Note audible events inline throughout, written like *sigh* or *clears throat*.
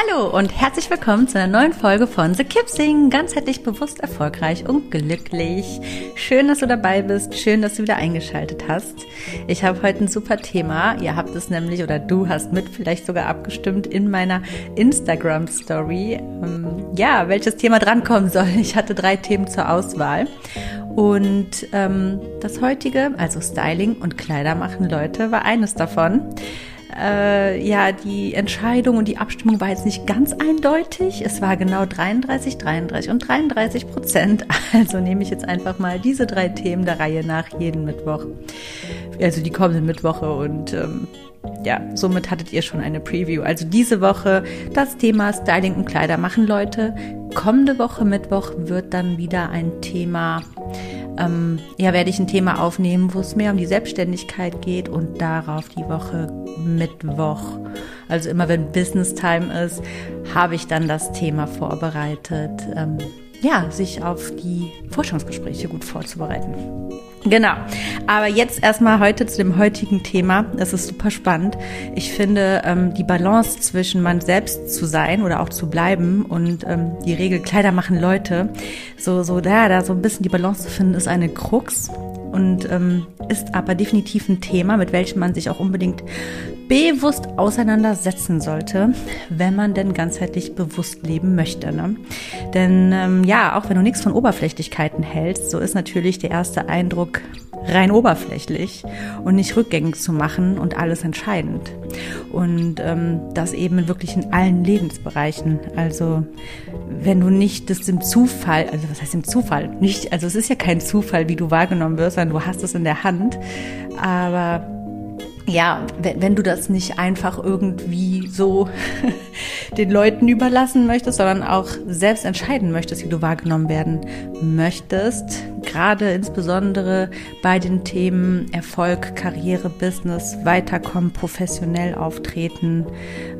Hallo und herzlich willkommen zu einer neuen Folge von The Kipsing. Ganzheitlich bewusst, erfolgreich und glücklich. Schön, dass du dabei bist. Schön, dass du wieder eingeschaltet hast. Ich habe heute ein super Thema. Ihr habt es nämlich oder du hast mit vielleicht sogar abgestimmt in meiner Instagram Story. Ähm, ja, welches Thema drankommen soll. Ich hatte drei Themen zur Auswahl. Und ähm, das heutige, also Styling und Kleider machen Leute, war eines davon äh, ja, die Entscheidung und die Abstimmung war jetzt nicht ganz eindeutig. Es war genau 33, 33 und 33 Prozent. *laughs* Also nehme ich jetzt einfach mal diese drei Themen der Reihe nach jeden Mittwoch. Also die kommenden Mittwoche und ähm, ja, somit hattet ihr schon eine Preview. Also diese Woche das Thema Styling und Kleider machen Leute. Kommende Woche Mittwoch wird dann wieder ein Thema ähm, ja, werde ich ein Thema aufnehmen, wo es mehr um die Selbstständigkeit geht und darauf die Woche Mittwoch. Also immer wenn Business Time ist, habe ich dann das Thema vorbereitet. Ähm, ja, sich auf die Forschungsgespräche gut vorzubereiten. Genau. Aber jetzt erstmal heute zu dem heutigen Thema. Das ist super spannend. Ich finde, ähm, die Balance zwischen man selbst zu sein oder auch zu bleiben und ähm, die Regel Kleider machen Leute, so, so da, da so ein bisschen die Balance zu finden, ist eine Krux und ähm, ist aber definitiv ein Thema, mit welchem man sich auch unbedingt bewusst auseinandersetzen sollte, wenn man denn ganzheitlich bewusst leben möchte. Ne? Denn ähm, ja, auch wenn du nichts von Oberflächlichkeiten hältst, so ist natürlich der erste Eindruck rein oberflächlich und nicht rückgängig zu machen und alles entscheidend. Und ähm, das eben wirklich in allen Lebensbereichen. Also wenn du nicht das im Zufall, also was heißt im Zufall? Nicht, also es ist ja kein Zufall, wie du wahrgenommen wirst, sondern du hast es in der Hand. Aber ja, wenn, wenn du das nicht einfach irgendwie so *laughs* den Leuten überlassen möchtest, sondern auch selbst entscheiden möchtest, wie du wahrgenommen werden möchtest, gerade insbesondere bei den Themen Erfolg, Karriere, Business, Weiterkommen, professionell auftreten,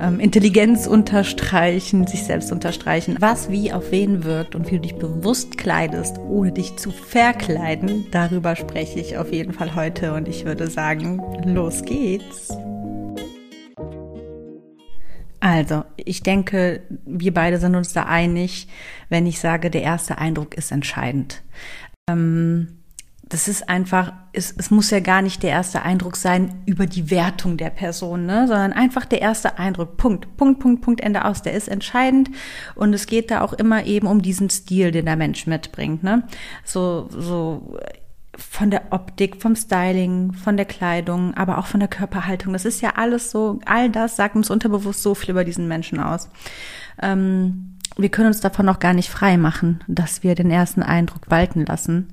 ähm, Intelligenz unterstreichen, sich selbst unterstreichen, was wie auf wen wirkt und wie du dich bewusst kleidest, ohne dich zu verkleiden, darüber spreche ich auf jeden Fall heute und ich würde sagen, los geht's. Also, ich denke, wir beide sind uns da einig, wenn ich sage, der erste Eindruck ist entscheidend. Ähm, das ist einfach, es, es muss ja gar nicht der erste Eindruck sein über die Wertung der Person, ne? sondern einfach der erste Eindruck. Punkt, Punkt, Punkt, Punkt, Ende aus. Der ist entscheidend und es geht da auch immer eben um diesen Stil, den der Mensch mitbringt. Ne? So, so von der Optik, vom Styling, von der Kleidung, aber auch von der Körperhaltung. Das ist ja alles so, all das sagt uns unterbewusst so viel über diesen Menschen aus. Ähm, wir können uns davon noch gar nicht frei machen, dass wir den ersten Eindruck walten lassen,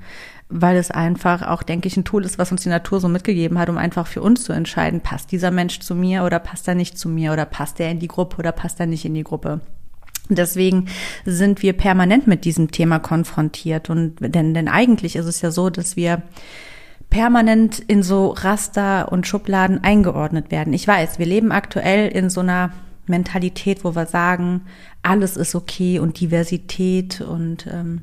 weil es einfach auch, denke ich, ein Tool ist, was uns die Natur so mitgegeben hat, um einfach für uns zu entscheiden, passt dieser Mensch zu mir oder passt er nicht zu mir oder passt er in die Gruppe oder passt er nicht in die Gruppe. Deswegen sind wir permanent mit diesem Thema konfrontiert und denn, denn eigentlich ist es ja so, dass wir permanent in so Raster und Schubladen eingeordnet werden. Ich weiß, wir leben aktuell in so einer Mentalität, wo wir sagen, alles ist okay und Diversität und ähm,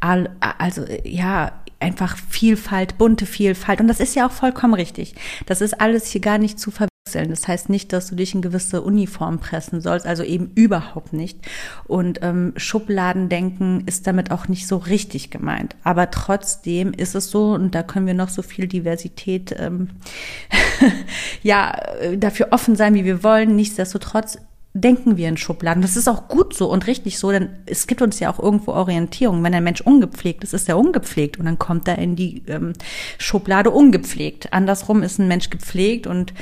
all, also ja einfach Vielfalt, bunte Vielfalt und das ist ja auch vollkommen richtig. Das ist alles hier gar nicht zu verwechseln wechseln. Das heißt nicht, dass du dich in gewisse Uniform pressen sollst, also eben überhaupt nicht. Und ähm, Schubladendenken ist damit auch nicht so richtig gemeint. Aber trotzdem ist es so, und da können wir noch so viel Diversität ähm, *laughs* ja dafür offen sein, wie wir wollen. Nichtsdestotrotz denken wir in Schubladen. Das ist auch gut so und richtig so, denn es gibt uns ja auch irgendwo Orientierung. Wenn ein Mensch ungepflegt ist, ist er ungepflegt und dann kommt er in die ähm, Schublade ungepflegt. Andersrum ist ein Mensch gepflegt und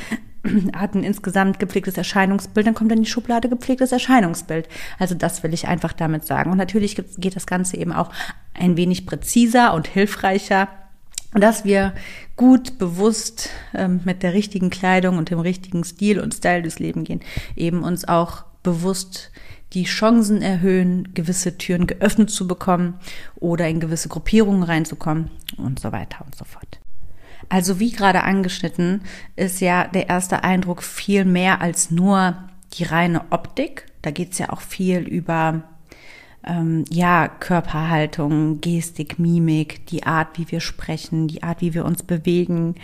*clears throat* hat ein insgesamt gepflegtes Erscheinungsbild, dann kommt in die Schublade gepflegtes Erscheinungsbild. Also das will ich einfach damit sagen. Und natürlich geht das Ganze eben auch ein wenig präziser und hilfreicher dass wir gut, bewusst ähm, mit der richtigen Kleidung und dem richtigen Stil und Style durchs Leben gehen, eben uns auch bewusst die Chancen erhöhen, gewisse Türen geöffnet zu bekommen oder in gewisse Gruppierungen reinzukommen und so weiter und so fort. Also wie gerade angeschnitten, ist ja der erste Eindruck viel mehr als nur die reine Optik. Da geht es ja auch viel über ähm, ja, Körperhaltung, Gestik, Mimik, die Art, wie wir sprechen, die Art, wie wir uns bewegen,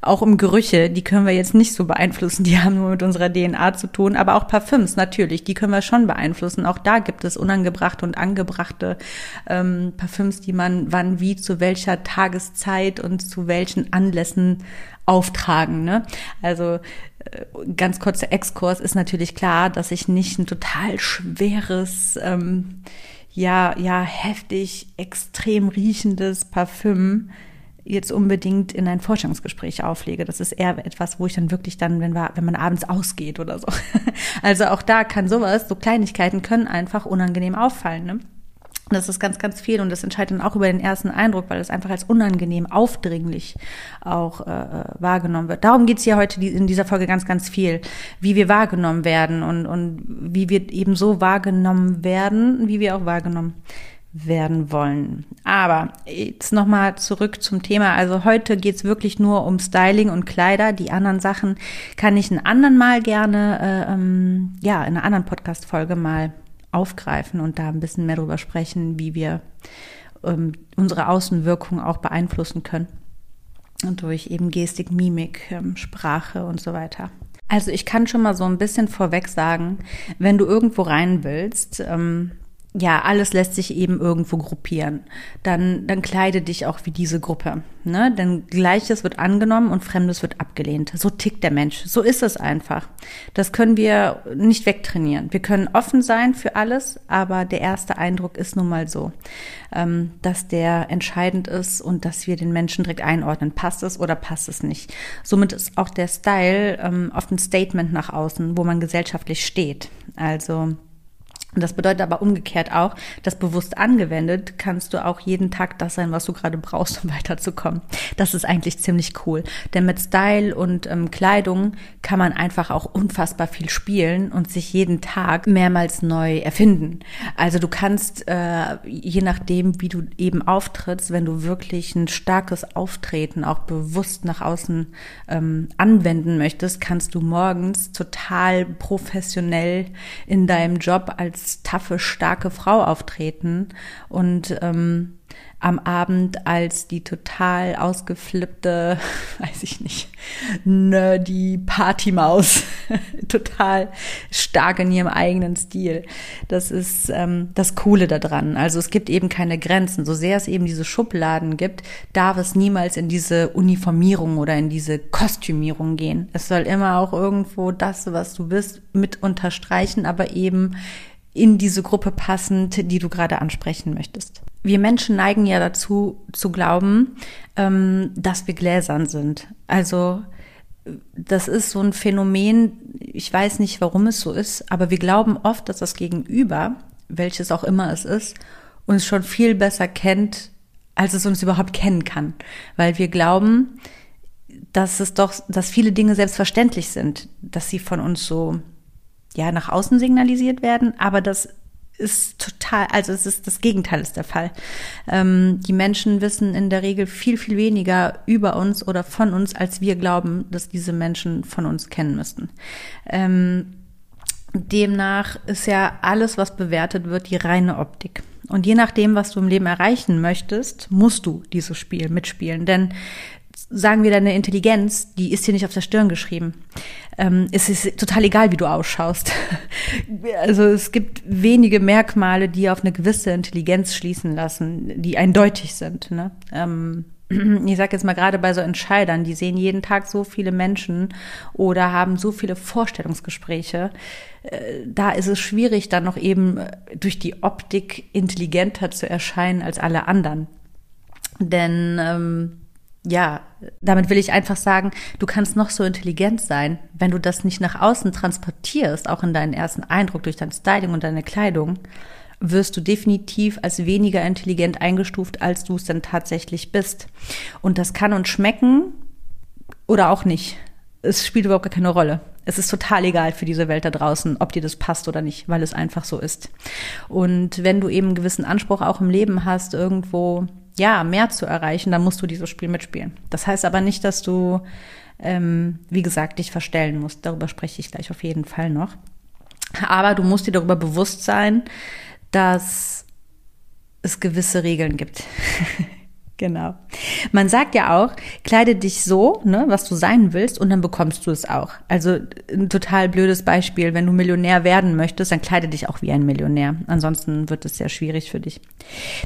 auch um Gerüche, die können wir jetzt nicht so beeinflussen, die haben nur mit unserer DNA zu tun, aber auch Parfüms natürlich, die können wir schon beeinflussen. Auch da gibt es unangebrachte und angebrachte ähm, Parfüms, die man wann wie zu welcher Tageszeit und zu welchen Anlässen auftragen. Ne? Also ganz kurzer Exkurs ist natürlich klar, dass ich nicht ein total schweres, ähm, ja, ja, heftig, extrem riechendes Parfüm jetzt unbedingt in ein Forschungsgespräch auflege. Das ist eher etwas, wo ich dann wirklich dann, wenn, wir, wenn man abends ausgeht oder so. *laughs* Also auch da kann sowas, so Kleinigkeiten können einfach unangenehm auffallen. Ne? Das ist ganz, ganz viel und das entscheidet dann auch über den ersten Eindruck, weil es einfach als unangenehm, aufdringlich auch äh, wahrgenommen wird. Darum geht's hier heute in dieser Folge ganz, ganz viel, wie wir wahrgenommen werden und, und wie wir eben so wahrgenommen werden, wie wir auch wahrgenommen werden wollen. Aber jetzt nochmal zurück zum Thema. Also heute geht's wirklich nur um Styling und Kleider. Die anderen Sachen kann ich ein anderen Mal gerne, äh, ähm, ja, in einer anderen Podcast-Folge mal aufgreifen und da ein bisschen mehr darüber sprechen, wie wir ähm, unsere Außenwirkung auch beeinflussen können. Und durch eben Gestik, Mimik, ähm, Sprache und so weiter. Also ich kann schon mal so ein bisschen vorweg sagen, wenn du irgendwo rein willst, ähm, ja, alles lässt sich eben irgendwo gruppieren. Dann, dann kleide dich auch wie diese Gruppe. Ne? Denn Gleiches wird angenommen und Fremdes wird abgelehnt. So tickt der Mensch. So ist es einfach. Das können wir nicht wegtrainieren. Wir können offen sein für alles, aber der erste Eindruck ist nun mal so, ähm, dass der entscheidend ist und dass wir den Menschen direkt einordnen. Passt es oder passt es nicht? Somit ist auch der Style ähm, oft ein Statement nach außen, wo man gesellschaftlich steht. Also und das bedeutet aber umgekehrt auch, dass bewusst angewendet kannst du auch jeden Tag das sein, was du gerade brauchst, *laughs* um weiterzukommen. Das ist eigentlich ziemlich cool. Denn mit Style und ähm, Kleidung kann man einfach auch unfassbar viel spielen und sich jeden Tag mehrmals neu erfinden. Also du kannst, äh, je nachdem, wie du eben auftrittst, wenn du wirklich ein starkes Auftreten auch bewusst nach außen ähm, anwenden möchtest, kannst du morgens total professionell in deinem Job als taffe, starke Frau auftreten und ähm, am Abend als die total ausgeflippte, *laughs* weiß ich nicht, nerdy Partymaus, *laughs* total stark in ihrem eigenen Stil. Das ist ähm, das Coole daran. Also es gibt eben keine Grenzen. So sehr es eben diese Schubladen gibt, darf es niemals in diese Uniformierung oder in diese Kostümierung gehen. Es soll immer auch irgendwo das, was du bist, mit unterstreichen, aber eben in diese Gruppe passend, die du gerade ansprechen möchtest. Wir Menschen neigen ja dazu zu glauben, ähm, dass wir gläsern sind. Also das ist so ein Phänomen, ich weiß nicht, warum es so ist, aber wir glauben oft, dass das Gegenüber, welches auch immer es ist, uns schon viel besser kennt, als es uns überhaupt kennen kann. Weil wir glauben, dass es doch, dass viele Dinge selbstverständlich sind, dass sie von uns so ja nach außen signalisiert werden, aber das ist total, also es ist das Gegenteil ist der Fall. Ähm, die Menschen wissen in der Regel viel, viel weniger über uns oder von uns, als wir glauben, dass diese Menschen von uns kennen müssten. Ähm, demnach ist ja alles, was bewertet wird, die reine Optik. Und je nachdem, was du im Leben erreichen möchtest, musst du dieses Spiel mitspielen. Denn sagen wir, deine Intelligenz, die ist dir nicht auf der Stirn geschrieben. Ähm, es ist total egal, wie du ausschaust. *laughs* also es gibt wenige Merkmale, die auf eine gewisse Intelligenz schließen lassen, die eindeutig sind. Ne? Ähm, *clears throat* ich sage jetzt mal gerade bei so Entscheidern, die sehen jeden Tag so viele Menschen oder haben so viele Vorstellungsgespräche. Äh, da ist es schwierig, dann noch eben durch die Optik intelligenter zu erscheinen als alle anderen. Denn ähm, ja, damit will ich einfach sagen, du kannst noch so intelligent sein, wenn du das nicht nach außen transportierst, auch in deinen ersten Eindruck durch dein Styling und deine Kleidung, wirst du definitiv als weniger intelligent eingestuft, als du es denn tatsächlich bist. Und das kann uns schmecken oder auch nicht. Es spielt überhaupt gar keine Rolle. Es ist total egal für diese Welt da draußen, ob dir das passt oder nicht, weil es einfach so ist. Und wenn du eben einen gewissen Anspruch auch im Leben hast, irgendwo ja, mehr zu erreichen, dann musst du dieses Spiel mitspielen. Das heißt aber nicht, dass du, ähm, wie gesagt, dich verstellen musst. Darüber spreche ich gleich auf jeden Fall noch. Aber du musst dir darüber bewusst sein, dass es gewisse Regeln gibt. *laughs* Genau. Man sagt ja auch, kleide dich so, ne, was du sein willst, und dann bekommst du es auch. Also ein total blödes Beispiel, wenn du Millionär werden möchtest, dann kleide dich auch wie ein Millionär. Ansonsten wird es sehr schwierig für dich.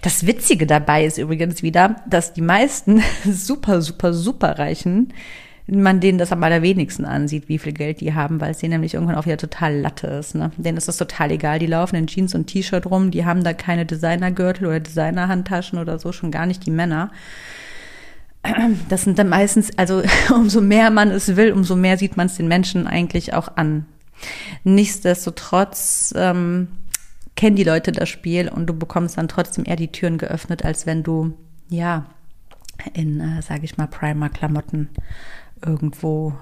Das Witzige dabei ist übrigens wieder, dass die meisten *laughs* super, super, super Reichen man denen das am allerwenigsten ansieht, wie viel Geld die haben, weil es denen nämlich irgendwann auch wieder total Latte ist. Ne? Denen ist das total egal. Die laufen in Jeans und T-Shirt rum, die haben da keine Designergürtel oder Designerhandtaschen oder so, schon gar nicht die Männer. Das sind dann meistens, also *laughs* umso mehr man es will, umso mehr sieht man es den Menschen eigentlich auch an. Nichtsdestotrotz ähm, kennen die Leute das Spiel und du bekommst dann trotzdem eher die Türen geöffnet, als wenn du, ja, in, äh, sage ich mal, Primer-Klamotten irgendwo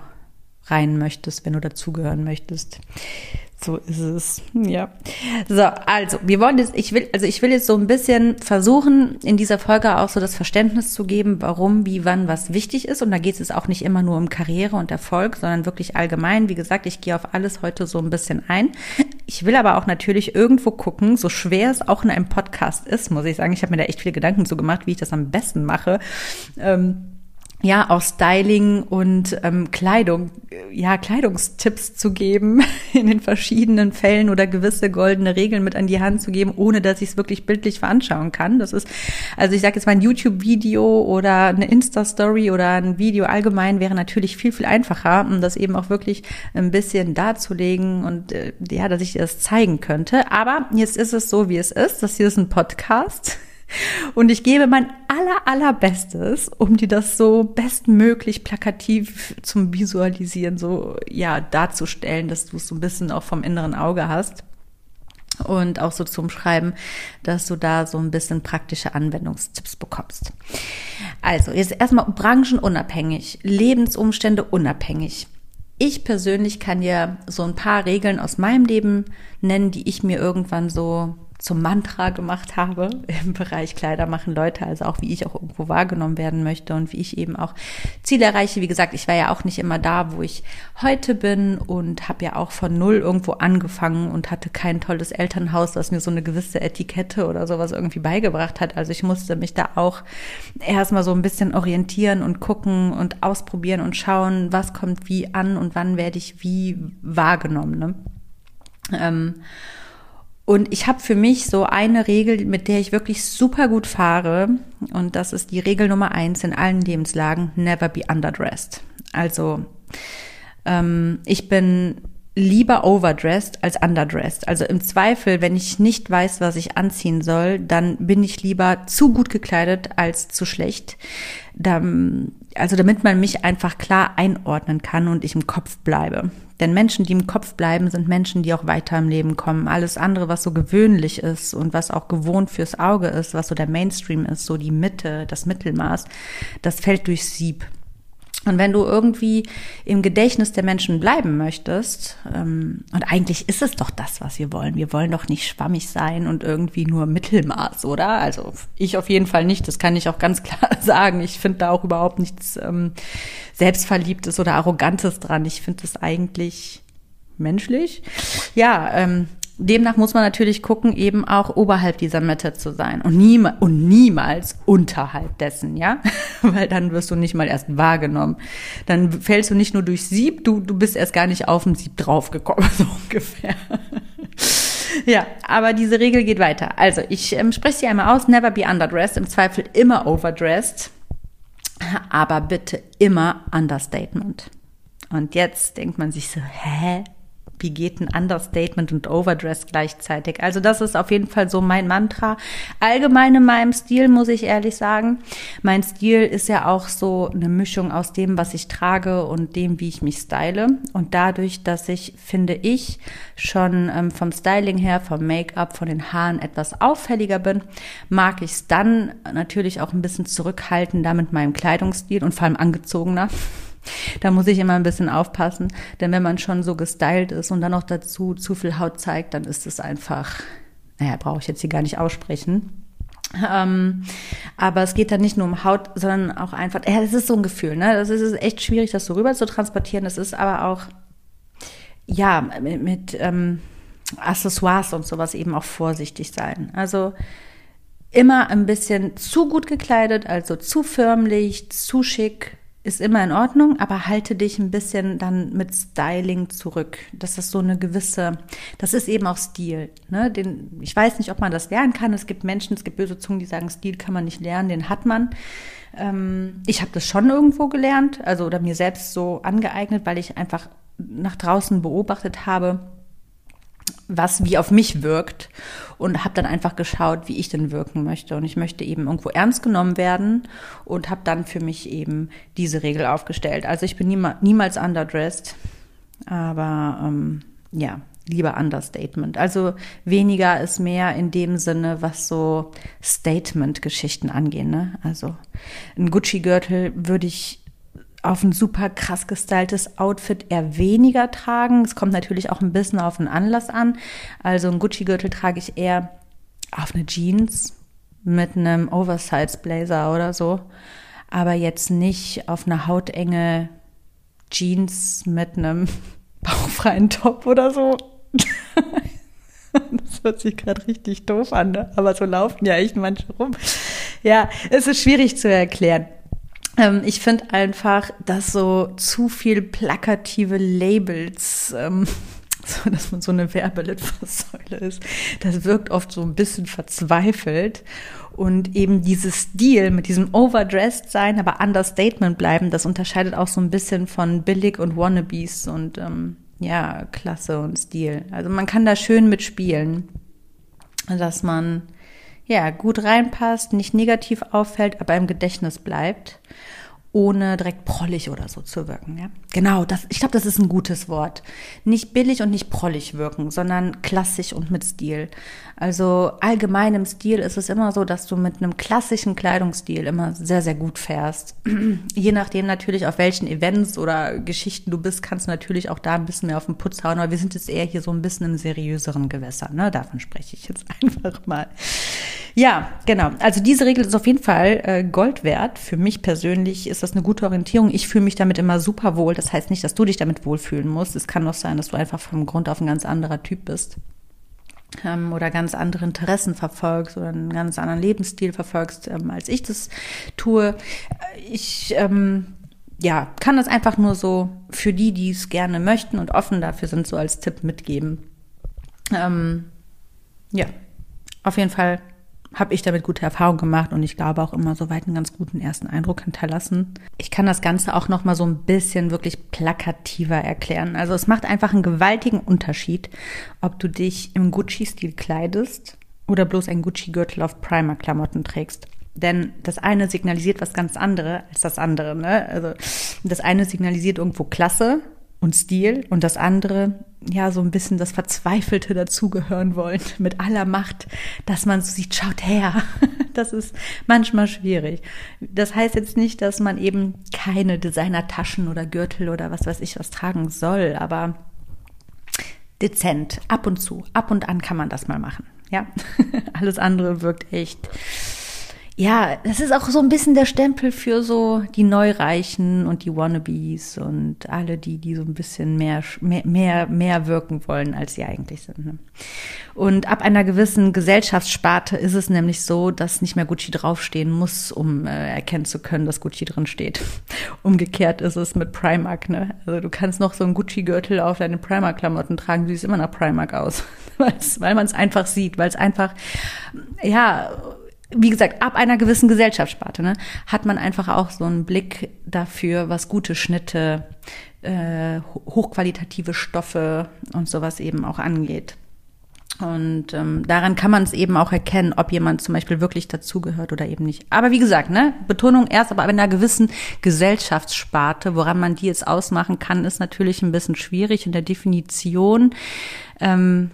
rein möchtest, wenn du dazugehören möchtest. So ist es. Ja. So, also, wir wollen jetzt, ich will, also ich will jetzt so ein bisschen versuchen, in dieser Folge auch so das Verständnis zu geben, warum, wie, wann was wichtig ist. Und da geht es auch nicht immer nur um Karriere und Erfolg, sondern wirklich allgemein. Wie gesagt, ich gehe auf alles heute so ein bisschen ein. Ich will aber auch natürlich irgendwo gucken, so schwer es auch in einem Podcast ist, muss ich sagen. Ich habe mir da echt viele Gedanken zu gemacht, wie ich das am besten mache. Ähm, ja, auch Styling und ähm, Kleidung, ja, Kleidungstipps zu geben *laughs* in den verschiedenen Fällen oder gewisse goldene Regeln mit an die Hand zu geben, ohne dass ich es wirklich bildlich veranschauen kann. Das ist, also ich sage jetzt mal ein YouTube-Video oder eine Insta-Story oder ein Video allgemein wäre natürlich viel, viel einfacher, um das eben auch wirklich ein bisschen darzulegen und äh, ja, dass ich das zeigen könnte. Aber jetzt ist es so, wie es ist. Das hier ist ein Podcast. Und ich gebe mein aller, allerbestes, um dir das so bestmöglich plakativ zum Visualisieren so, ja, darzustellen, dass du es so ein bisschen auch vom inneren Auge hast. Und auch so zum Schreiben, dass du da so ein bisschen praktische Anwendungstipps bekommst. Also, jetzt erstmal branchenunabhängig, Lebensumstände unabhängig. Ich persönlich kann dir so ein paar Regeln aus meinem Leben nennen, die ich mir irgendwann so zum Mantra gemacht habe *laughs* im Bereich Kleider machen Leute, also auch wie ich auch irgendwo wahrgenommen werden möchte und wie ich eben auch Ziele erreiche. Wie gesagt, ich war ja auch nicht immer da, wo ich heute bin und habe ja auch von null irgendwo angefangen und hatte kein tolles Elternhaus, das mir so eine gewisse Etikette oder sowas irgendwie beigebracht hat. Also ich musste mich da auch erstmal so ein bisschen orientieren und gucken und ausprobieren und schauen, was kommt wie an und wann werde ich wie wahrgenommen. Ne? Ähm, und ich habe für mich so eine Regel, mit der ich wirklich super gut fahre. Und das ist die Regel Nummer eins in allen Lebenslagen, never be underdressed. Also ähm, ich bin lieber overdressed als underdressed. Also im Zweifel, wenn ich nicht weiß, was ich anziehen soll, dann bin ich lieber zu gut gekleidet als zu schlecht. also damit man mich einfach klar einordnen kann und ich im Kopf bleibe. Denn Menschen, die im Kopf bleiben, sind Menschen, die auch weiter im Leben kommen. Alles andere, was so gewöhnlich ist und was auch gewohnt fürs Auge ist, was so der Mainstream ist, so die Mitte, das Mittelmaß, das fällt durchs Sieb. Und wenn du irgendwie im Gedächtnis der Menschen bleiben möchtest, ähm, und eigentlich ist es doch das, was wir wollen. Wir wollen doch nicht schwammig sein und irgendwie nur Mittelmaß, oder? Also ich auf jeden Fall nicht. Das kann ich auch ganz *laughs* klar sagen. Ich finde da auch überhaupt nichts ähm, Selbstverliebtes oder Arrogantes dran. Ich finde es eigentlich menschlich. Ja, ähm, demnach muss man natürlich gucken, eben auch oberhalb dieser Mitte zu sein und, niema und niemals unterhalb dessen, ja, *laughs* weil dann wirst du nicht mal erst wahrgenommen. Dann fällst du nicht nur durch Sieb, du, du bist erst gar nicht auf dem Sieb draufgekommen, *laughs* so ungefähr. *laughs* ja, aber diese Regel geht weiter. Also ich ähm, spreche sie einmal aus, never be underdressed, im Zweifel immer overdressed, aber bitte immer Understatement. Und jetzt denkt man sich so, hä? Wie geht ein Understatement und Overdress gleichzeitig? Also das ist auf jeden Fall so mein Mantra. Allgemein in meinem Stil, muss ich ehrlich sagen. Mein Stil ist ja auch so eine Mischung aus dem, was ich trage und dem, wie ich mich style. Und dadurch, dass ich, finde ich, schon ähm, vom Styling her, vom Make-up, von den Haaren etwas auffälliger bin, mag ich es dann natürlich auch ein bisschen zurückhalten, da mit meinem Kleidungsstil und vor allem angezogener. Da muss ich immer ein bisschen aufpassen, denn wenn man schon so gestylt ist und dann noch dazu zu viel Haut zeigt, dann ist es einfach, naja, brauche ich jetzt hier gar nicht aussprechen. Ähm, aber es geht dann nicht nur um Haut, sondern auch einfach, ja, das ist so ein Gefühl, ne? Das ist echt schwierig, das so rüber zu transportieren. Das ist aber auch, ja, mit, mit ähm, Accessoires und sowas eben auch vorsichtig sein. Also immer ein bisschen zu gut gekleidet, also zu förmlich, zu schick, ist immer in Ordnung, aber halte dich ein bisschen dann mit Styling zurück. Das ist so eine gewisse, das ist eben auch Stil. Ne? Den, ich weiß nicht, ob man das lernen kann. Es gibt Menschen, es gibt böse Zungen, die sagen, Stil kann man nicht lernen, den hat man. Ähm, ich habe das schon irgendwo gelernt, also oder mir selbst so angeeignet, weil ich einfach nach draußen beobachtet habe, was wie auf mich wirkt und habe dann einfach geschaut, wie ich denn wirken möchte. Und ich möchte eben irgendwo ernst genommen werden und habe dann für mich eben diese Regel aufgestellt. Also ich bin niemals, underdressed, aber ähm, ja, lieber Understatement. Also weniger ist mehr in dem Sinne, was so Statement-Geschichten angehen. Ne? Also ein Gucci-Gürtel würde ich auf ein super krass gestyltes Outfit eher weniger tragen. Es kommt natürlich auch ein bisschen auf den Anlass an. Also ein Gucci-Gürtel trage ich eher auf eine Jeans mit einem Oversize-Blazer oder so. Aber jetzt nicht auf eine hautenge Jeans mit einem *laughs* bauchfreien Top oder so. *laughs* Das hört sich gerade richtig doof an, ne? aber so laufen ja echt manche rum. Ja, es ist schwierig zu erklären. Ähm, ich finde einfach, dass so zu viel plakative Labels, ähm, *laughs* so dass man so eine Werbelitfaßsäule ist, das wirkt oft so ein bisschen verzweifelt. Und eben dieses Stil mit diesem Overdressed sein, aber Understatement bleiben, das unterscheidet auch so ein bisschen von Billig und Wannabes und ähm, ja, Klasse und Stil. Also man kann da schön mitspielen, dass man ja gut reinpasst, nicht negativ auffällt, aber im Gedächtnis bleibt ohne direkt prollig oder so zu wirken. Ja? Genau, das, ich glaube, das ist ein gutes Wort. Nicht billig und nicht prollig wirken, sondern klassisch und mit Stil. Also allgemein im Stil ist es immer so, dass du mit einem klassischen Kleidungsstil immer sehr, sehr gut fährst. *clears throat* Je nachdem natürlich, auf welchen Events oder Geschichten du bist, kannst du natürlich auch da ein bisschen mehr auf den Putz hauen. Aber wir sind jetzt eher hier so ein bisschen im seriöseren Gewässer. Ne? Davon spreche ich jetzt *laughs* einfach mal. Ja, genau. Also diese Regel ist auf jeden Fall äh, Gold wert. Für mich persönlich ist das eine gute Orientierung. Ich fühle mich damit immer super wohl. Das heißt nicht, dass du dich damit wohlfühlen musst. Es kann auch sein, dass du einfach vom Grund auf ein ganz anderer Typ bist ähm, oder ganz andere Interessen verfolgst oder einen ganz anderen Lebensstil verfolgst, ähm, als ich das tue. Ich ähm, ja, kann das einfach nur so für die, die es gerne möchten und offen dafür sind, so als Tipp mitgeben. Ähm, ja, auf jeden Fall habe ich damit gute Erfahrungen gemacht und ich glaube auch immer soweit einen ganz guten ersten Eindruck hinterlassen. Ich kann das Ganze auch noch mal so ein bisschen wirklich plakativer erklären. Also es macht einfach einen gewaltigen Unterschied, ob du dich im Gucci-Stil kleidest oder bloß ein Gucci-Gürtel auf Primer-Klamotten trägst. Denn das eine signalisiert was ganz andere als das andere. Ne? Also das eine signalisiert irgendwo Klasse und Stil und das andere, ja, so ein bisschen das Verzweifelte dazugehören wollen *laughs* mit aller Macht, dass man so sieht, schaut her. *laughs* Das ist manchmal schwierig. Das heißt jetzt nicht, dass man eben keine Designertaschen oder Gürtel oder was weiß ich was tragen soll, aber dezent, ab und zu, ab und an kann man das mal machen. Ja, *laughs* alles andere wirkt echt ja, das ist auch so ein bisschen der Stempel für so die Neureichen und die Wannabes und alle die, die so ein bisschen mehr, mehr, mehr wirken wollen, als sie eigentlich sind. Ne? Und ab einer gewissen Gesellschaftssparte ist es nämlich so, dass nicht mehr Gucci draufstehen muss, um äh, erkennen zu können, dass Gucci drin steht. *laughs* Umgekehrt ist es mit Primark, ne? Also du kannst noch so einen Gucci-Gürtel auf deine Primark-Klamotten tragen, du siehst immer nach Primark aus. *laughs* weil man es einfach sieht, weil es einfach, ja, wie gesagt, ab einer gewissen Gesellschaftssparte ne, hat man einfach auch so einen Blick dafür, was gute Schnitte, äh, hochqualitative Stoffe und sowas eben auch angeht. Und ähm, daran kann man es eben auch erkennen, ob jemand zum Beispiel wirklich dazugehört oder eben nicht. Aber wie gesagt, ne, Betonung erst, aber in einer gewissen Gesellschaftssparte, woran man die jetzt ausmachen kann, ist natürlich ein bisschen schwierig in der Definition. Ähm,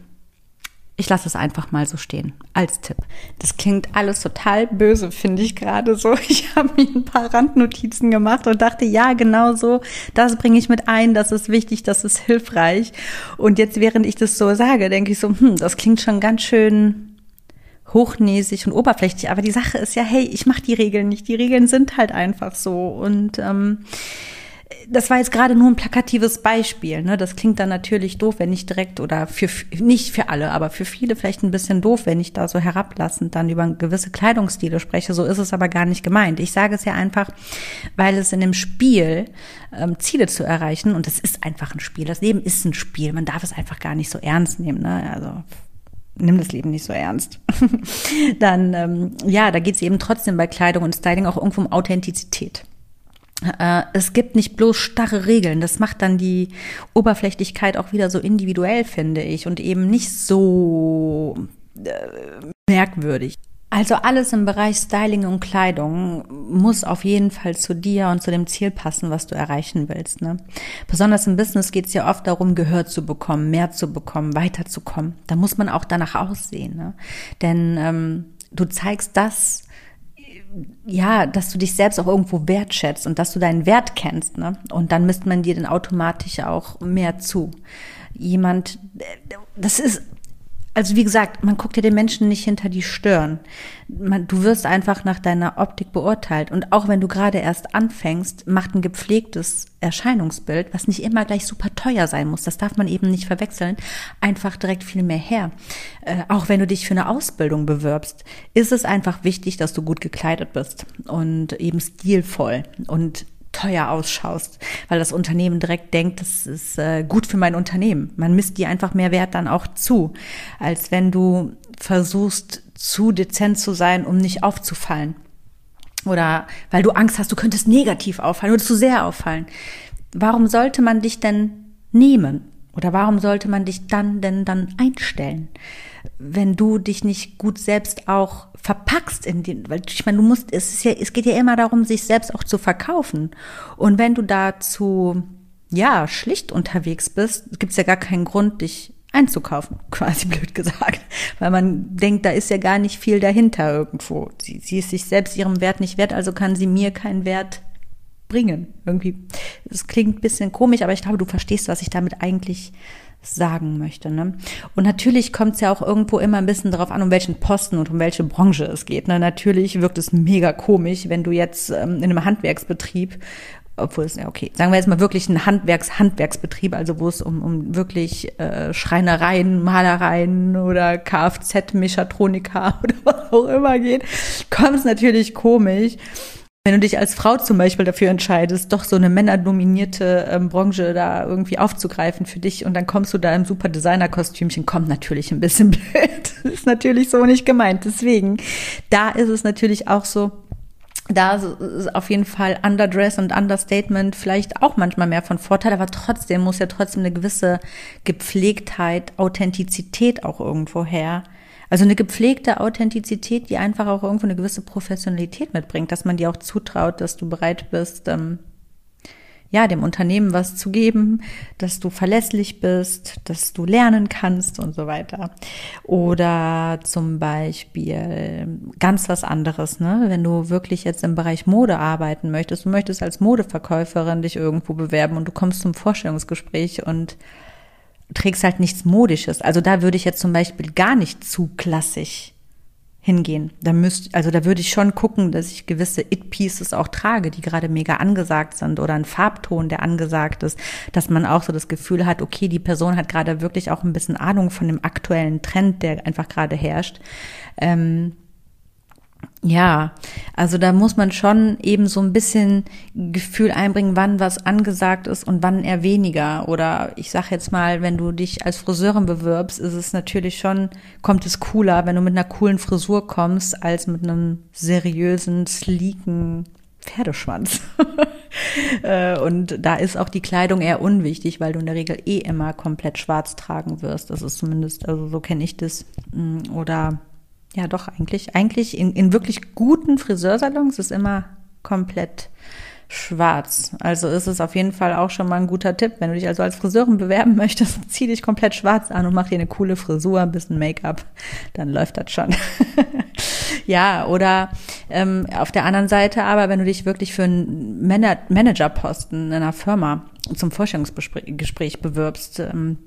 ich lasse es einfach mal so stehen, als Tipp. Das klingt alles total böse, finde ich gerade so. *laughs* Ich habe mir ein paar Randnotizen gemacht und dachte, ja, genau so, das bringe ich mit ein, das ist wichtig, das ist hilfreich. Und jetzt, während ich das so sage, denke ich so, hm, das klingt schon ganz schön hochnäsig und oberflächlich. Aber die Sache ist ja, hey, ich mache die Regeln nicht. Die Regeln sind halt einfach so. Und ähm, das war jetzt gerade nur ein plakatives Beispiel. Ne? Das klingt dann natürlich doof, wenn ich direkt oder für nicht für alle, aber für viele vielleicht ein bisschen doof, wenn ich da so herablassend dann über gewisse Kleidungsstile spreche. So ist es aber gar nicht gemeint. Ich sage es ja einfach, weil es in dem Spiel ähm, Ziele zu erreichen und es ist einfach ein Spiel. Das Leben ist ein Spiel. Man darf es einfach gar nicht so ernst nehmen. Ne? Also nimm das Leben nicht so ernst. *laughs* dann ähm, ja, da geht es eben trotzdem bei Kleidung und Styling auch irgendwo um Authentizität. Äh, es gibt nicht bloß starre Regeln. Das macht dann die Oberflächlichkeit auch wieder so individuell, finde ich, und eben nicht so äh, merkwürdig. Also alles im Bereich Styling und Kleidung muss auf jeden Fall zu dir und zu dem Ziel passen, was du erreichen willst. Ne? Besonders im Business geht es ja oft darum, Gehör zu bekommen, mehr zu bekommen, weiterzukommen. Da muss man auch danach aussehen. Ne? Denn ähm, du zeigst das, ja, dass du dich selbst auch irgendwo wertschätzt und dass du deinen Wert kennst, ne? Und dann misst man dir dann automatisch auch mehr zu. Jemand, das ist also wie gesagt, man guckt ja den Menschen nicht hinter die Stirn. Man, du wirst einfach nach deiner Optik beurteilt. Und auch wenn du gerade erst anfängst, macht ein gepflegtes Erscheinungsbild, was nicht immer gleich super teuer sein muss, das darf man eben nicht verwechseln, einfach direkt viel mehr her. Äh, auch wenn du dich für eine Ausbildung bewirbst, ist es einfach wichtig, dass du gut gekleidet bist und eben stilvoll und teuer ausschaust, weil das Unternehmen direkt denkt, das ist äh, gut für mein Unternehmen. Man misst dir einfach mehr Wert dann auch zu, als wenn du versuchst, zu dezent zu sein, um nicht aufzufallen. Oder weil du Angst hast, du könntest negativ auffallen oder zu sehr auffallen. Warum sollte man dich denn nehmen? Oder warum sollte man dich dann denn dann einstellen? Wenn du dich nicht gut selbst auch verpackst in den, weil ich meine, du musst, es ist ja, es geht ja immer darum, sich selbst auch zu verkaufen. Und wenn du dazu, ja, schlicht unterwegs bist, gibt's ja gar keinen Grund, dich einzukaufen, *laughs* quasi blöd gesagt. Weil man denkt, da ist ja gar nicht viel dahinter irgendwo. Sie, sie ist sich selbst ihrem Wert nicht wert, also kann sie mir keinen Wert bringen. Irgendwie. Das klingt ein bisschen komisch, aber ich glaube, du verstehst, was ich damit eigentlich sagen möchte. Ne? Und natürlich kommt es ja auch irgendwo immer ein bisschen darauf an, um welchen Posten und um welche Branche es geht. Ne? Natürlich wirkt es mega komisch, wenn du jetzt ähm, in einem Handwerksbetrieb obwohl es ja okay, sagen wir jetzt mal wirklich ein Handwerks Handwerksbetrieb, also wo es um, um wirklich äh, Schreinereien, Malereien oder Kfz-Mechatroniker *laughs* oder was auch immer geht, kommt es natürlich komisch, wenn du dich als Frau zum Beispiel dafür entscheidest, doch so eine männerdominierte ähm, Branche da irgendwie aufzugreifen für dich und dann kommst du da im super Designer-Kostümchen, kommt natürlich ein bisschen *laughs* blöd. Das ist natürlich so nicht gemeint. Deswegen, da ist es natürlich auch so, da ist auf jeden Fall Underdress und Understatement vielleicht auch manchmal mehr von Vorteil, aber trotzdem muss ja trotzdem eine gewisse Gepflegtheit, Authentizität auch irgendwo her also eine gepflegte Authentizität, die einfach auch irgendwo eine gewisse Professionalität mitbringt, dass man dir auch zutraut, dass du bereit bist, ähm, ja, dem Unternehmen was zu geben, dass du verlässlich bist, dass du lernen kannst und so weiter. Oder zum Beispiel ganz was anderes, ne? Wenn du wirklich jetzt im Bereich Mode arbeiten möchtest, du möchtest als Modeverkäuferin dich irgendwo bewerben und du kommst zum Vorstellungsgespräch und trägst halt nichts Modisches. Also da würde ich jetzt zum Beispiel gar nicht zu klassisch hingehen. Da müsst, also da würde ich schon gucken, dass ich gewisse It-Pieces auch trage, die gerade mega angesagt sind oder ein Farbton, der angesagt ist, dass man auch so das Gefühl hat, okay, die Person hat gerade wirklich auch ein bisschen Ahnung von dem aktuellen Trend, der einfach gerade herrscht. Ähm, ja, also da muss man schon eben so ein bisschen Gefühl einbringen, wann was angesagt ist und wann eher weniger. Oder ich sag jetzt mal, wenn du dich als Friseurin bewirbst, ist es natürlich schon, kommt es cooler, wenn du mit einer coolen Frisur kommst, als mit einem seriösen, sleeken Pferdeschwanz. *laughs* Äh, und da ist auch die Kleidung eher unwichtig, weil du in der Regel eh immer komplett schwarz tragen wirst. Das ist zumindest, also so kenne ich das. Mm, oder ja, doch, eigentlich. Eigentlich in, in wirklich guten Friseursalons ist immer komplett schwarz. Also ist es auf jeden Fall auch schon mal ein guter Tipp. Wenn du dich also als Friseurin bewerben möchtest, *laughs* zieh dich komplett schwarz an und mach dir eine coole Frisur, ein bisschen Make-up, dann läuft das schon. *laughs* ja, oder ähm, auf der anderen Seite aber, wenn du dich wirklich für einen Managerposten in einer Firma zum Forschungsgespräch bewirbst, ähm,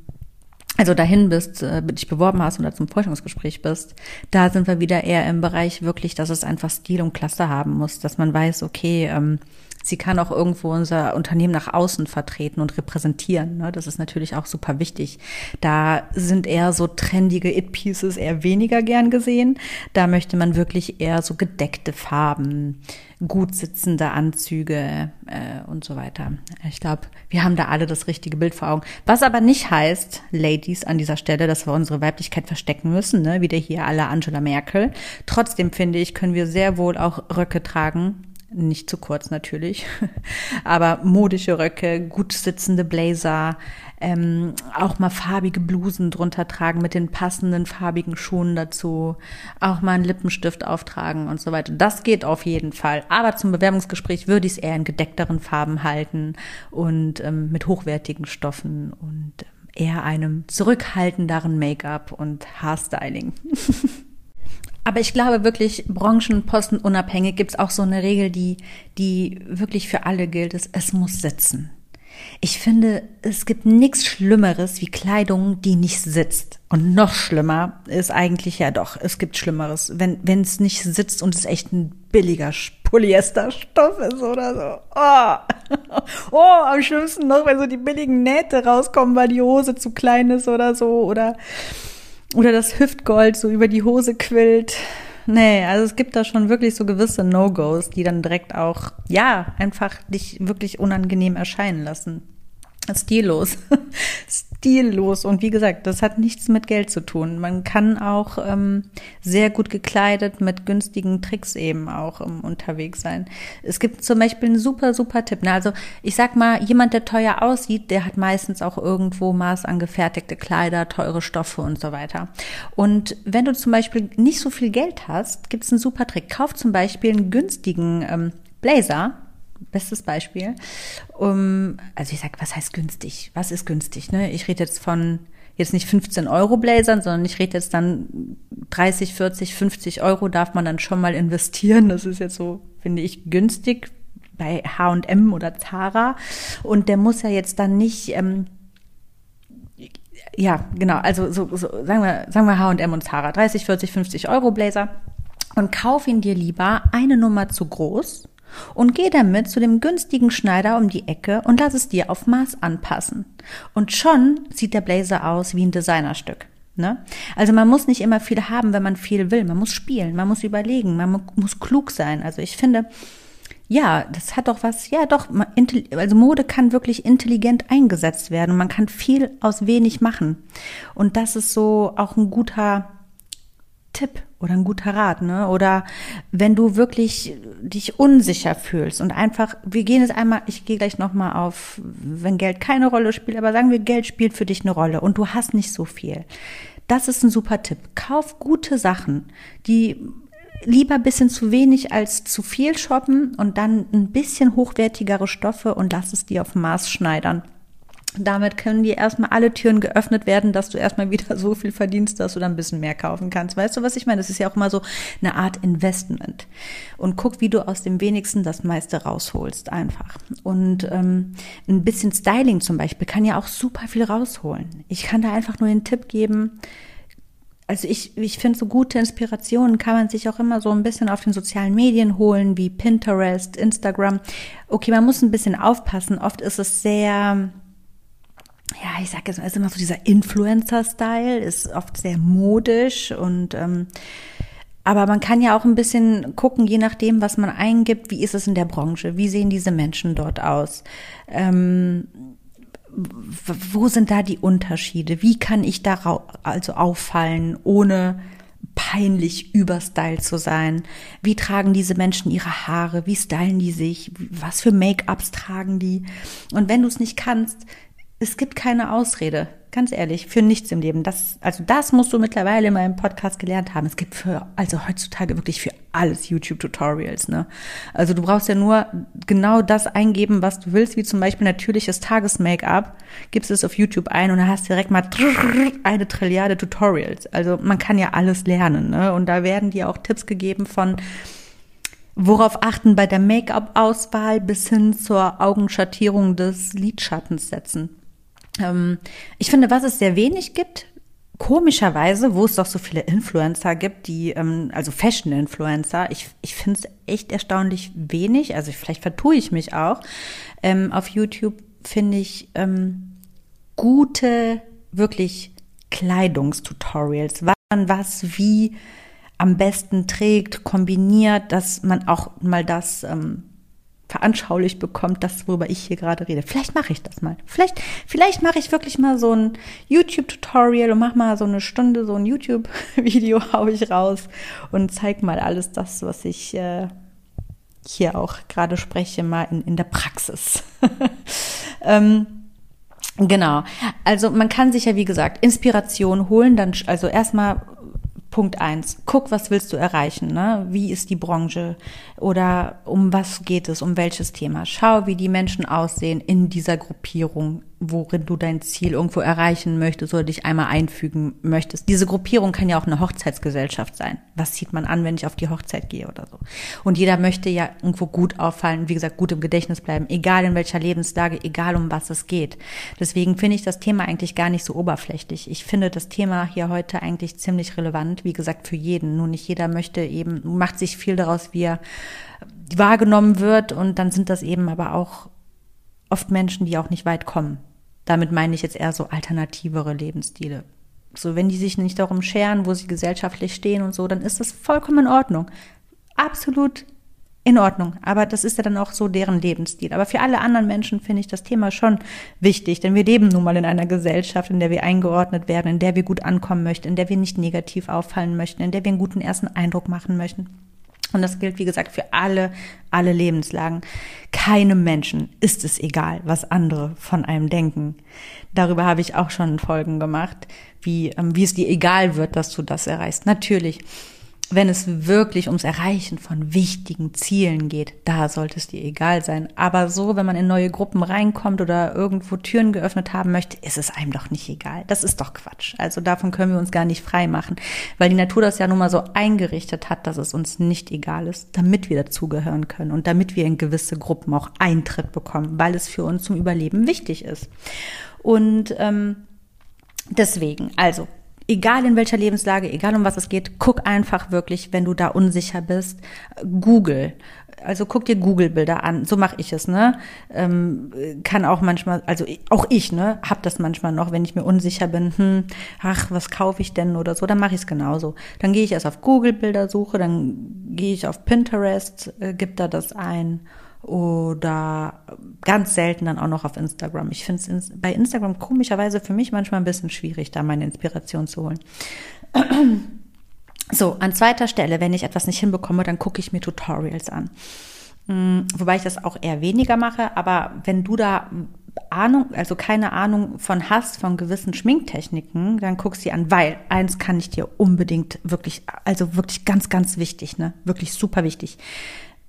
also dahin bist, äh, dich beworben hast oder zum Forschungsgespräch bist, da sind wir wieder eher im Bereich wirklich, dass es einfach Stil und Klasse haben muss, dass man weiß, okay, ähm, sie kann auch irgendwo unser Unternehmen nach außen vertreten und repräsentieren. Ne? Das ist natürlich auch super wichtig. Da sind eher so trendige It-Pieces eher weniger gern gesehen. Da möchte man wirklich eher so gedeckte Farben, gut sitzende Anzüge äh, und so weiter. Ich glaube, wir haben da alle das richtige Bild vor Augen. Was aber nicht heißt, Ladies, an dieser Stelle, dass wir unsere Weiblichkeit verstecken müssen, ne? wieder hier alle Angela Merkel. Trotzdem finde ich, können wir sehr wohl auch Röcke tragen, nicht zu kurz natürlich, *laughs* aber modische Röcke, gut sitzende Blazer, ähm, auch mal farbige Blusen drunter tragen mit den passenden farbigen Schuhen dazu, auch mal einen Lippenstift auftragen und so weiter. Das geht auf jeden Fall. Aber zum Bewerbungsgespräch würde ich es eher in gedeckteren Farben halten und ähm, mit hochwertigen Stoffen und ähm, eher einem zurückhaltenderen Make-up und Haarstyling. *laughs* Aber ich glaube wirklich, branchenposten unabhängig gibt es auch so eine Regel, die, die wirklich für alle gilt, ist, es muss sitzen. Ich finde, es gibt nichts Schlimmeres wie Kleidung, die nicht sitzt. Und noch schlimmer ist eigentlich ja doch, es gibt Schlimmeres, wenn wenn es nicht sitzt und es echt ein billiger Polyesterstoff ist oder so. Oh. *laughs* oh, am schlimmsten noch, wenn so die billigen Nähte rauskommen, weil die Hose zu klein ist oder so oder oder das Hüftgold so über die Hose quillt. Nee, also es gibt da schon wirklich so gewisse No-Gos, die dann direkt auch, ja, einfach dich wirklich unangenehm erscheinen lassen. Stillos. *laughs* Stillos. Und wie gesagt, das hat nichts mit Geld zu tun. Man kann auch ähm, sehr gut gekleidet mit günstigen Tricks eben auch ähm, unterwegs sein. Es gibt zum Beispiel einen super, super Tipp. Also ich sag mal, jemand, der teuer aussieht, der hat meistens auch irgendwo maßangefertigte Kleider, teure Stoffe und so weiter. Und wenn du zum Beispiel nicht so viel Geld hast, gibt es einen super Trick. Kauf zum Beispiel einen günstigen ähm, Blazer bestes Beispiel. Um, also ich sag, was heißt günstig? Was ist günstig? Ne? Ich rede jetzt von jetzt nicht 15 Euro Blazern, sondern ich rede jetzt dann 30, 40, 50 Euro darf man dann schon mal investieren. Das ist jetzt so, finde ich, günstig bei H&M oder Zara. Und der muss ja jetzt dann nicht, ähm, ja, genau, also so, so sagen wir, sagen wir H&M und Zara, 30, 40, 50 Euro Blazer und kauf ihn dir lieber eine Nummer zu groß und geh damit zu dem günstigen Schneider um die Ecke und lass es dir auf Maß anpassen. Und schon sieht der Blazer aus wie ein Designerstück. Ne? Also man muss nicht immer viel haben, wenn man viel will. Man muss spielen, man muss überlegen, man muss klug sein. Also ich finde, ja, das hat doch was, ja doch, also Mode kann wirklich intelligent eingesetzt werden und man kann viel aus wenig machen. Und das ist so auch ein guter Tipp oder ein guter Rat, ne? Oder wenn du wirklich dich unsicher fühlst und einfach, wir gehen jetzt einmal, ich gehe gleich nochmal auf, wenn Geld keine Rolle spielt, aber sagen wir, Geld spielt für dich eine Rolle und du hast nicht so viel. Das ist ein super Tipp. Kauf gute Sachen, die lieber ein bisschen zu wenig als zu viel shoppen und dann ein bisschen hochwertigere Stoffe und lass es dir auf Maß schneidern. Damit können dir erstmal alle Türen geöffnet werden, dass du erstmal wieder so viel verdienst, dass du dann ein bisschen mehr kaufen kannst. Weißt du, was ich meine? Das ist ja auch immer so eine Art Investment. Und guck, wie du aus dem wenigsten das meiste rausholst, einfach. Und ähm, ein bisschen Styling zum Beispiel kann ja auch super viel rausholen. Ich kann da einfach nur den Tipp geben, also ich, ich finde, so gute Inspirationen kann man sich auch immer so ein bisschen auf den sozialen Medien holen, wie Pinterest, Instagram. Okay, man muss ein bisschen aufpassen. Oft ist es sehr, ja, ich sage jetzt mal, ist immer so dieser Influencer-Style, ist oft sehr modisch und ähm, aber man kann ja auch ein bisschen gucken, je nachdem, was man eingibt, wie ist es in der Branche, wie sehen diese Menschen dort aus. Ähm, wo sind da die Unterschiede? Wie kann ich da also auffallen, ohne peinlich überstyle zu sein? Wie tragen diese Menschen ihre Haare? Wie stylen die sich? Was für Make-ups tragen die? Und wenn du es nicht kannst, es gibt keine Ausrede. Ganz ehrlich, für nichts im Leben. Das, also das musst du mittlerweile in meinem Podcast gelernt haben. Es gibt für, also heutzutage wirklich für alles YouTube-Tutorials, ne? Also du brauchst ja nur genau das eingeben, was du willst, wie zum Beispiel natürliches Tages-Make-up. Gibst es auf YouTube ein und dann hast du direkt mal eine Trilliarde Tutorials. Also man kann ja alles lernen, ne? Und da werden dir auch Tipps gegeben von, Worauf achten bei der Make-up-Auswahl bis hin zur Augenschattierung des Lidschattens setzen. Ähm, ich finde, was es sehr wenig gibt, komischerweise, wo es doch so viele Influencer gibt, die, ähm, also Fashion-Influencer, ich, ich finde es echt erstaunlich wenig, also vielleicht vertue ich mich auch. Ähm, auf YouTube finde ich ähm, gute, wirklich Kleidungstutorials, wann man was wie am besten trägt, kombiniert, dass man auch mal das ähm, veranschaulicht bekommt, das, worüber ich hier gerade rede. Vielleicht mache ich das mal. Vielleicht, vielleicht mache ich wirklich mal so ein YouTube-Tutorial und mache mal so eine Stunde so ein YouTube-Video, *laughs* hau ich raus und zeige mal alles das, was ich äh, hier auch gerade spreche, mal in, in der Praxis. *laughs* ähm, Genau. Also man kann sich ja, wie gesagt, Inspiration holen, dann also erstmal Punkt eins. Guck, was willst du erreichen? Ne? Wie ist die Branche? Oder um was geht es? Um welches Thema? Schau, wie die Menschen aussehen in dieser Gruppierung worin du dein Ziel irgendwo erreichen möchtest oder dich einmal einfügen möchtest. Diese Gruppierung kann ja auch eine Hochzeitsgesellschaft sein. Was zieht man an, wenn ich auf die Hochzeit gehe oder so? Und jeder möchte ja irgendwo gut auffallen, wie gesagt, gut im Gedächtnis bleiben, egal in welcher Lebenslage, egal um was es geht. Deswegen finde ich das Thema eigentlich gar nicht so oberflächlich. Ich finde das Thema hier heute eigentlich ziemlich relevant, wie gesagt, für jeden. Nur nicht jeder möchte eben, macht sich viel daraus, wie er wahrgenommen wird und dann sind das eben aber auch oft Menschen, die auch nicht weit kommen. Damit meine ich jetzt eher so alternativere Lebensstile. So, wenn die sich nicht darum scheren, wo sie gesellschaftlich stehen und so, dann ist das vollkommen in Ordnung. Absolut in Ordnung. Aber das ist ja dann auch so deren Lebensstil. Aber für alle anderen Menschen finde ich das Thema schon wichtig, denn wir leben nun mal in einer Gesellschaft, in der wir eingeordnet werden, in der wir gut ankommen möchten, in der wir nicht negativ auffallen möchten, in der wir einen guten ersten Eindruck machen möchten. Und das gilt, wie gesagt, für alle, alle Lebenslagen. Keinem Menschen ist es egal, was andere von einem denken. Darüber habe ich auch schon Folgen gemacht, wie, ähm, wie es dir egal wird, dass du das erreichst. Natürlich wenn es wirklich ums Erreichen von wichtigen Zielen geht, da sollte es dir egal sein. Aber so, wenn man in neue Gruppen reinkommt oder irgendwo Türen geöffnet haben möchte, ist es einem doch nicht egal. Das ist doch Quatsch. Also davon können wir uns gar nicht frei machen, weil die Natur das ja nun mal so eingerichtet hat, dass es uns nicht egal ist, damit wir dazugehören können und damit wir in gewisse Gruppen auch Eintritt bekommen, weil es für uns zum Überleben wichtig ist. Und ähm, deswegen, also egal in welcher Lebenslage, egal um was es geht, guck einfach wirklich, wenn du da unsicher bist, Google. Also guck dir Google-Bilder an. So mache ich es, ne? Ähm, kann auch manchmal, also auch ich, ne, hab das manchmal noch, wenn ich mir unsicher bin, hm, ach, was kaufe ich denn oder so, dann mache ich es genauso. Dann gehe ich erst auf Google-Bilder suche, dann gehe ich auf Pinterest, äh, gib da das ein oder ganz selten dann auch noch auf Instagram. Ich finde es bei Instagram komischerweise für mich manchmal ein bisschen schwierig, da meine Inspiration zu holen. So, an zweiter Stelle, wenn ich etwas nicht hinbekomme, dann gucke ich mir Tutorials an. Mm, wobei ich das auch eher weniger mache, aber wenn du da Ahnung, also keine Ahnung von hast, von gewissen Schminktechniken, dann guck sie an, weil eins kann ich dir unbedingt wirklich, also wirklich ganz, ganz wichtig, ne, wirklich super wichtig.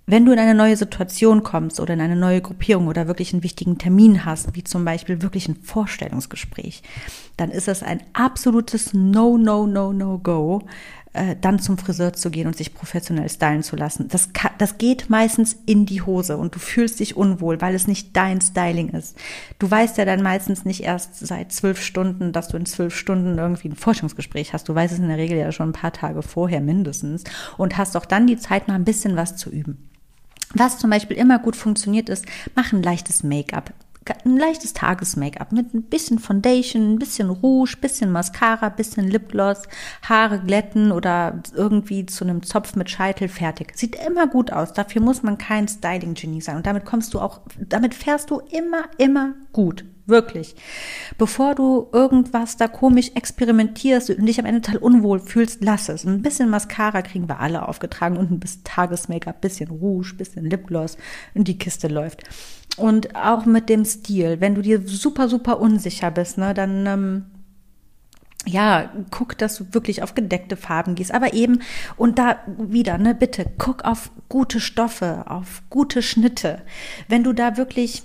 Wenn du in eine neue Situation kommst oder in eine neue Gruppierung oder wirklich einen wichtigen Termin hast, wie zum Beispiel wirklich ein Vorstellungsgespräch, dann ist es ein absolutes No, No, No, No, Go, äh, dann zum Friseur zu gehen und sich professionell stylen zu lassen. Das, kann, das geht meistens in die Hose und du fühlst dich unwohl, weil es nicht dein Styling ist. Du weißt ja dann meistens nicht erst seit zwölf Stunden, dass du in zwölf Stunden irgendwie ein Forschungsgespräch hast. Du weißt es in der Regel ja schon ein paar Tage vorher mindestens und hast auch dann die Zeit, mal ein bisschen was zu üben. Was zum Beispiel immer gut funktioniert ist, mach ein leichtes Make-up ein leichtes Tages-Make-up mit ein bisschen Foundation, ein bisschen Rouge, bisschen Mascara, bisschen Lipgloss, Haare glätten oder irgendwie zu einem Zopf mit Scheitel fertig. Sieht immer gut aus. Dafür muss man kein Styling-Genie sein. Und damit kommst du auch, damit fährst du immer, immer gut. Wirklich. Bevor du irgendwas da komisch experimentierst und dich am Ende total unwohl fühlst, lass es. Ein bisschen Mascara kriegen wir alle aufgetragen und ein bisschen Tages-Make-up, bisschen Rouge, bisschen Lipgloss und die Kiste läuft. Und auch mit dem Stil. Wenn du dir super, super unsicher bist, ne, dann ähm, ja, guck, dass du wirklich auf gedeckte Farben gehst. Aber eben, und da wieder, ne, bitte, guck auf gute Stoffe, auf gute Schnitte. Wenn du da wirklich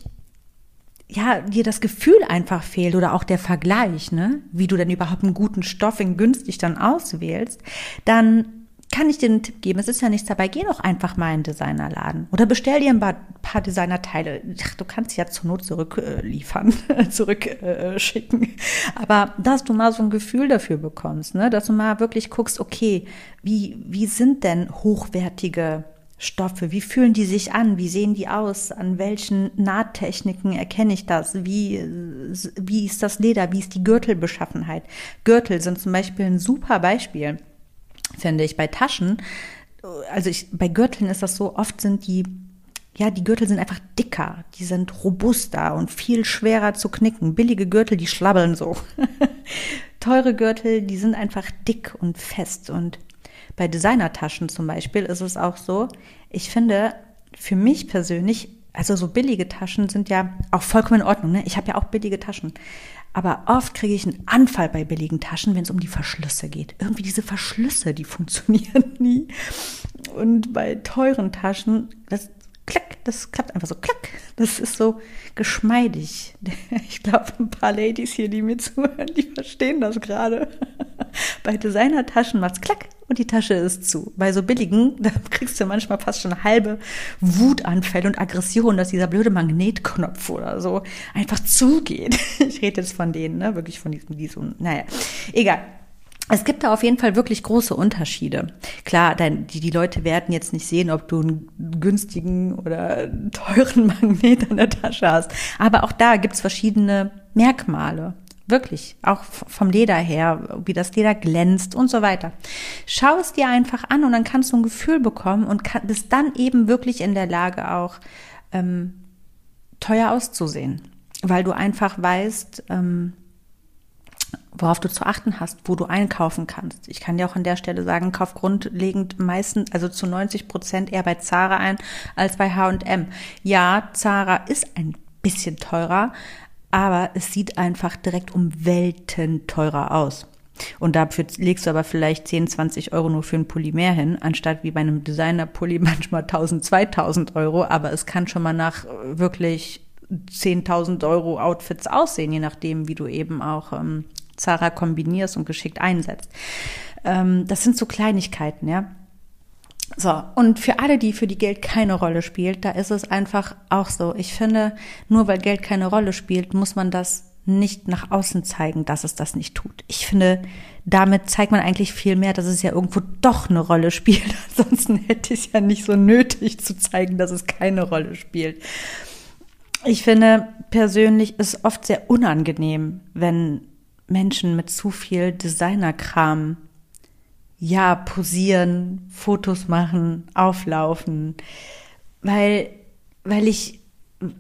ja, dir das Gefühl einfach fehlt oder auch der Vergleich, ne, wie du denn überhaupt einen guten Stoff in günstig dann auswählst, dann kann ich dir einen Tipp geben. Es ist ja nichts dabei. Geh doch einfach mal in einen Designerladen oder bestell dir ein paar, Designerteile. Ach, du kannst ja zur Not zurückliefern, äh, *laughs* zurückschicken. Äh, Aber dass du mal so ein Gefühl dafür bekommst, ne? dass du mal wirklich guckst, okay, wie, wie sind denn hochwertige Stoffe? Wie fühlen die sich an? Wie sehen die aus? An welchen Nahttechniken erkenne ich das? Wie, wie ist das Leder? Wie ist die Gürtelbeschaffenheit? Gürtel sind zum Beispiel ein super Beispiel finde ich. Bei Taschen, also ich, bei Gürteln ist das so, oft sind die, ja, die Gürtel sind einfach dicker, die sind robuster und viel schwerer zu knicken. Billige Gürtel, die schlabbeln so. *laughs* Teure Gürtel, die sind einfach dick und fest. Und bei Designertaschen zum Beispiel ist es auch so, ich finde, für mich persönlich, also so billige Taschen sind ja auch vollkommen in Ordnung. Ne? Ich habe ja auch billige Taschen. Aber oft kriege ich einen Anfall bei billigen Taschen, wenn es um die Verschlüsse geht. Irgendwie diese Verschlüsse, die *laughs* funktionieren nie. Und bei teuren Taschen, das klack, das klappt einfach so klack. Das ist so geschmeidig. *laughs* Ich glaube, ein paar Ladies hier, die mir zuhören, die verstehen das gerade. *laughs* Bei Designertaschen macht's klack und die Tasche ist zu. Bei so billigen, *laughs* da kriegst du manchmal fast schon halbe Wutanfälle und Aggression, dass dieser blöde Magnetknopf oder so einfach zugeht. *laughs* Ich rede jetzt von denen, ne? Wirklich von diesem, diesem, naja, egal. Es gibt da auf jeden Fall wirklich große Unterschiede. Klar, dein, die, die Leute werden jetzt nicht sehen, ob du einen günstigen oder teuren *laughs* Magnet an der Tasche hast. Aber auch da gibt's verschiedene Merkmale. Wirklich, auch vom Leder her, wie das Leder glänzt und so weiter. Schau es dir einfach an und dann kannst du ein Gefühl bekommen und kann, bist dann eben wirklich in der Lage auch ähm, teuer auszusehen, weil du einfach weißt, ähm, worauf du zu achten hast, wo du einkaufen kannst. Ich kann dir auch an der Stelle sagen, kauf grundlegend meistens, also zu 90 Prozent eher bei Zara ein als bei H&M. Ja, Zara ist ein bisschen teurer, aber es sieht einfach direkt um Welten teurer aus. Und dafür legst du aber vielleicht 10, 20 Euro nur für ein Pulli mehr hin, anstatt wie bei einem Designer-Pulli *laughs* manchmal 1000, 2000 Euro. Aber es kann schon mal nach wirklich 10.000 Euro Outfits aussehen, je nachdem, wie du eben auch ähm, Zara kombinierst und geschickt einsetzt. Ähm, das sind so Kleinigkeiten, ja. So, und für alle, die für die Geld keine Rolle spielt, da ist es einfach auch so. Ich finde, nur weil Geld keine Rolle spielt, muss man das nicht nach außen zeigen, dass es das nicht tut. Ich finde, damit zeigt man eigentlich viel mehr, dass es ja irgendwo doch eine Rolle spielt. *laughs* Ansonsten hätte ich es ja nicht so nötig zu zeigen, dass es keine Rolle spielt. Ich finde persönlich ist oft sehr unangenehm, wenn Menschen mit zu viel Designerkram ja, posieren, Fotos machen, auflaufen, weil, weil ich,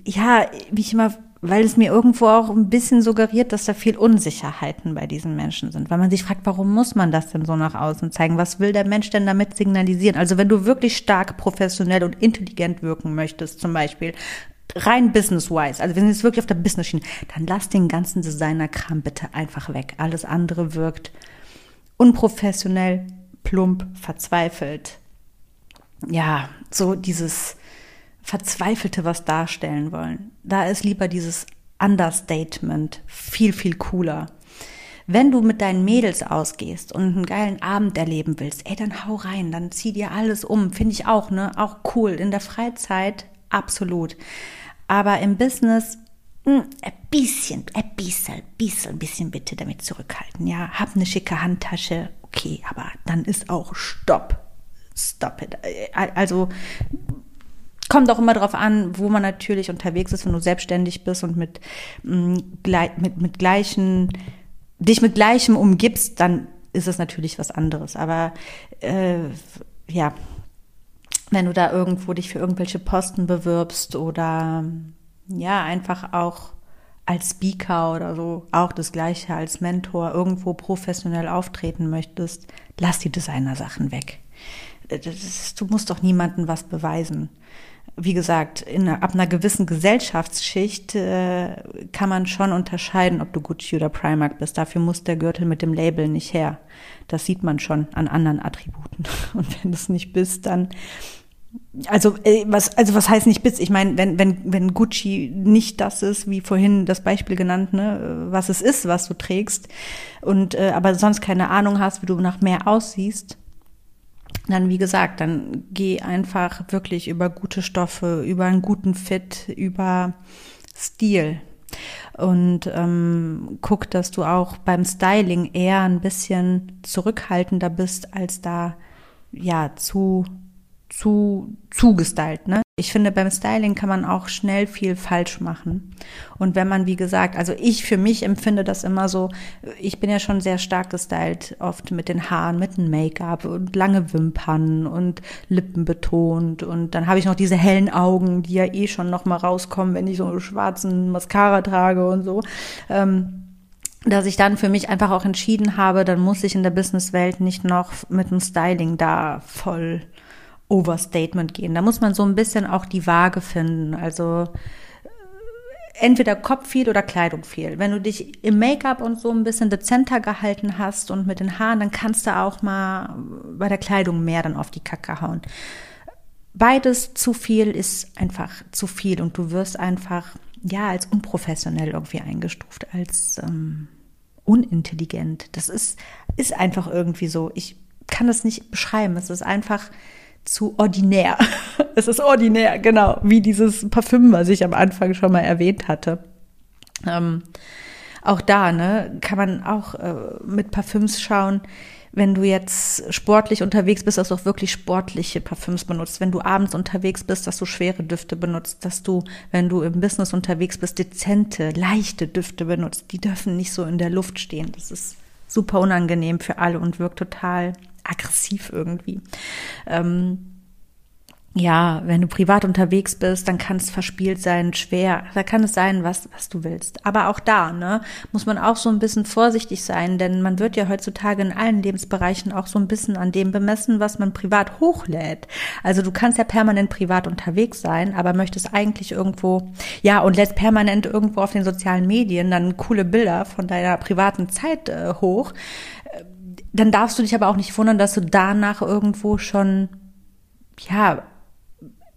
ja, wie ich immer, weil es mir irgendwo auch ein bisschen suggeriert, dass da viel Unsicherheiten bei diesen Menschen sind, weil man sich fragt, warum muss man das denn so nach außen zeigen? Was will der Mensch denn damit signalisieren? Also wenn du wirklich stark professionell und intelligent wirken möchtest, zum Beispiel, rein business-wise, also wenn es wirklich auf der Business-Schiene, dann lass den ganzen Designer-Kram bitte einfach weg. Alles andere wirkt unprofessionell, plump, verzweifelt. Ja, so dieses Verzweifelte was darstellen wollen. Da ist lieber dieses Understatement viel, viel cooler. wenn du mit deinen Mädels ausgehst und einen geilen Abend erleben willst, ey, dann hau rein, dann zieh dir alles um. Finde ich auch, ne? Auch cool. In der Freizeit, absolut. Aber im Business, ein bisschen, ein bisschen, bisschen, bisschen bitte damit zurückhalten. Ja, hab eine schicke Handtasche, okay, aber dann ist auch Stopp. Stop it. Also, kommt auch immer darauf an, wo man natürlich unterwegs ist, wenn du selbstständig bist und mit, mm, mit, mit gleichen, dich mit gleichem umgibst, dann ist es natürlich was anderes. Aber äh, ja, wenn du da irgendwo dich für irgendwelche Posten bewirbst oder ja, einfach auch als Speaker oder so, auch das gleiche als Mentor irgendwo professionell auftreten möchtest, lass die Designersachen weg. Ist, du musst doch niemandem was beweisen wie gesagt, in, ab einer gewissen Gesellschaftsschicht äh, kann man schon unterscheiden, ob du Gucci oder Primark bist. Dafür muss der Gürtel mit dem Label nicht her. Das sieht man schon an anderen Attributen. *laughs* Und wenn du es nicht bist, dann also äh, was also was heißt nicht bist? Ich meine, wenn wenn wenn Gucci nicht das ist, wie vorhin das Beispiel genannt, ne, was es ist, was du trägst und äh, aber sonst keine Ahnung hast, wie du nach mehr aussiehst, dann, wie gesagt, dann geh einfach wirklich über gute Stoffe, über einen guten Fit, über Stil. Und ähm, guck, dass du auch beim Styling eher ein bisschen zurückhaltender bist, als da ja zu zu zugestylt, ne? Ich finde, beim Styling kann man auch schnell viel falsch machen. Und wenn man, wie gesagt, also ich für mich empfinde das immer so, ich bin ja schon sehr stark gestylt, oft mit den Haaren, mit dem Make-up und lange Wimpern und Lippen betont. Und dann habe ich noch diese hellen Augen, die ja eh schon noch mal rauskommen, wenn ich so einen schwarzen Mascara trage und so. Ähm, dass ich dann für mich einfach auch entschieden habe, dann muss ich in der Businesswelt nicht noch mit dem Styling da voll Overstatement gehen. Da muss man so ein bisschen auch die Waage finden. Also entweder Kopf viel oder Kleidung viel. Wenn du dich im Make-up und so ein bisschen dezenter gehalten hast und mit den Haaren, dann kannst du auch mal bei der Kleidung mehr dann auf die Kacke hauen. Beides zu viel ist einfach zu viel und du wirst einfach ja als unprofessionell irgendwie eingestuft, als ähm, unintelligent. Das ist ist einfach irgendwie so. Ich kann das nicht beschreiben. Es ist einfach zu ordinär. *laughs* es ist ordinär, genau, wie dieses Parfüm, was ich am Anfang schon mal erwähnt hatte. Ähm, auch da, ne, kann man auch äh, mit Parfüms schauen, wenn du jetzt sportlich unterwegs bist, dass du auch wirklich sportliche Parfüms benutzt. Wenn du abends unterwegs bist, dass du schwere Düfte benutzt. Dass du, wenn du im Business unterwegs bist, dezente, leichte Düfte benutzt. Die dürfen nicht so in der Luft stehen. Das ist super unangenehm für alle und wirkt total aggressiv irgendwie. Ähm, ja, wenn du privat unterwegs bist, dann kann es verspielt sein, schwer. Da kann es sein, was, was du willst. Aber auch da, ne, muss man auch so ein bisschen vorsichtig sein, denn man wird ja heutzutage in allen Lebensbereichen auch so ein bisschen an dem bemessen, was man privat hochlädt. Also du kannst ja permanent privat unterwegs sein, aber möchtest eigentlich irgendwo, ja, und lädst permanent irgendwo auf den sozialen Medien dann coole Bilder von deiner privaten Zeit äh, hoch dann darfst du dich aber auch nicht wundern, dass du danach irgendwo schon, ja,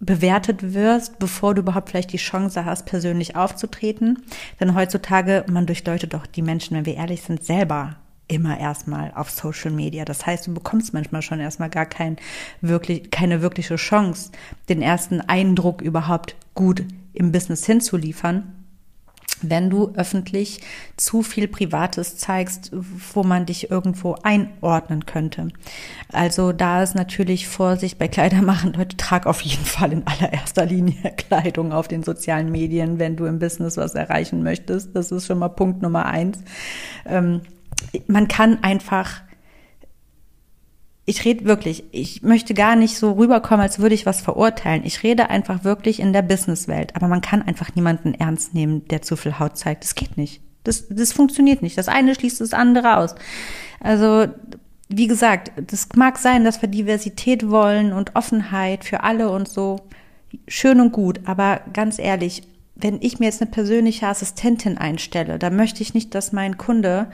bewertet wirst, bevor du überhaupt vielleicht die Chance hast, persönlich aufzutreten. Denn heutzutage, man durchdeutet doch die Menschen, wenn wir ehrlich sind, selber immer erstmal auf Social Media. Das heißt, du bekommst manchmal schon erstmal gar kein wirklich, keine wirkliche Chance, den ersten Eindruck überhaupt gut im Business hinzuliefern wenn du öffentlich zu viel Privates zeigst, wo man dich irgendwo einordnen könnte. Also da ist natürlich Vorsicht bei Kleidermachen. Leute, trag auf jeden Fall in allererster Linie *laughs* Kleidung auf den sozialen Medien, wenn du im Business was erreichen möchtest. Das ist schon mal Punkt Nummer eins. Ähm, man kann einfach ich rede wirklich, ich möchte gar nicht so rüberkommen, als würde ich was verurteilen. Ich rede einfach wirklich in der Businesswelt. Aber man kann einfach niemanden ernst nehmen, der zu viel Haut zeigt. Das geht nicht. Das, das funktioniert nicht. Das eine schließt das andere aus. Also, wie gesagt, das mag sein, dass wir Diversität wollen und Offenheit für alle und so. Schön und gut. Aber ganz ehrlich, wenn ich mir jetzt eine persönliche Assistentin einstelle, dann möchte ich nicht, dass mein Kunde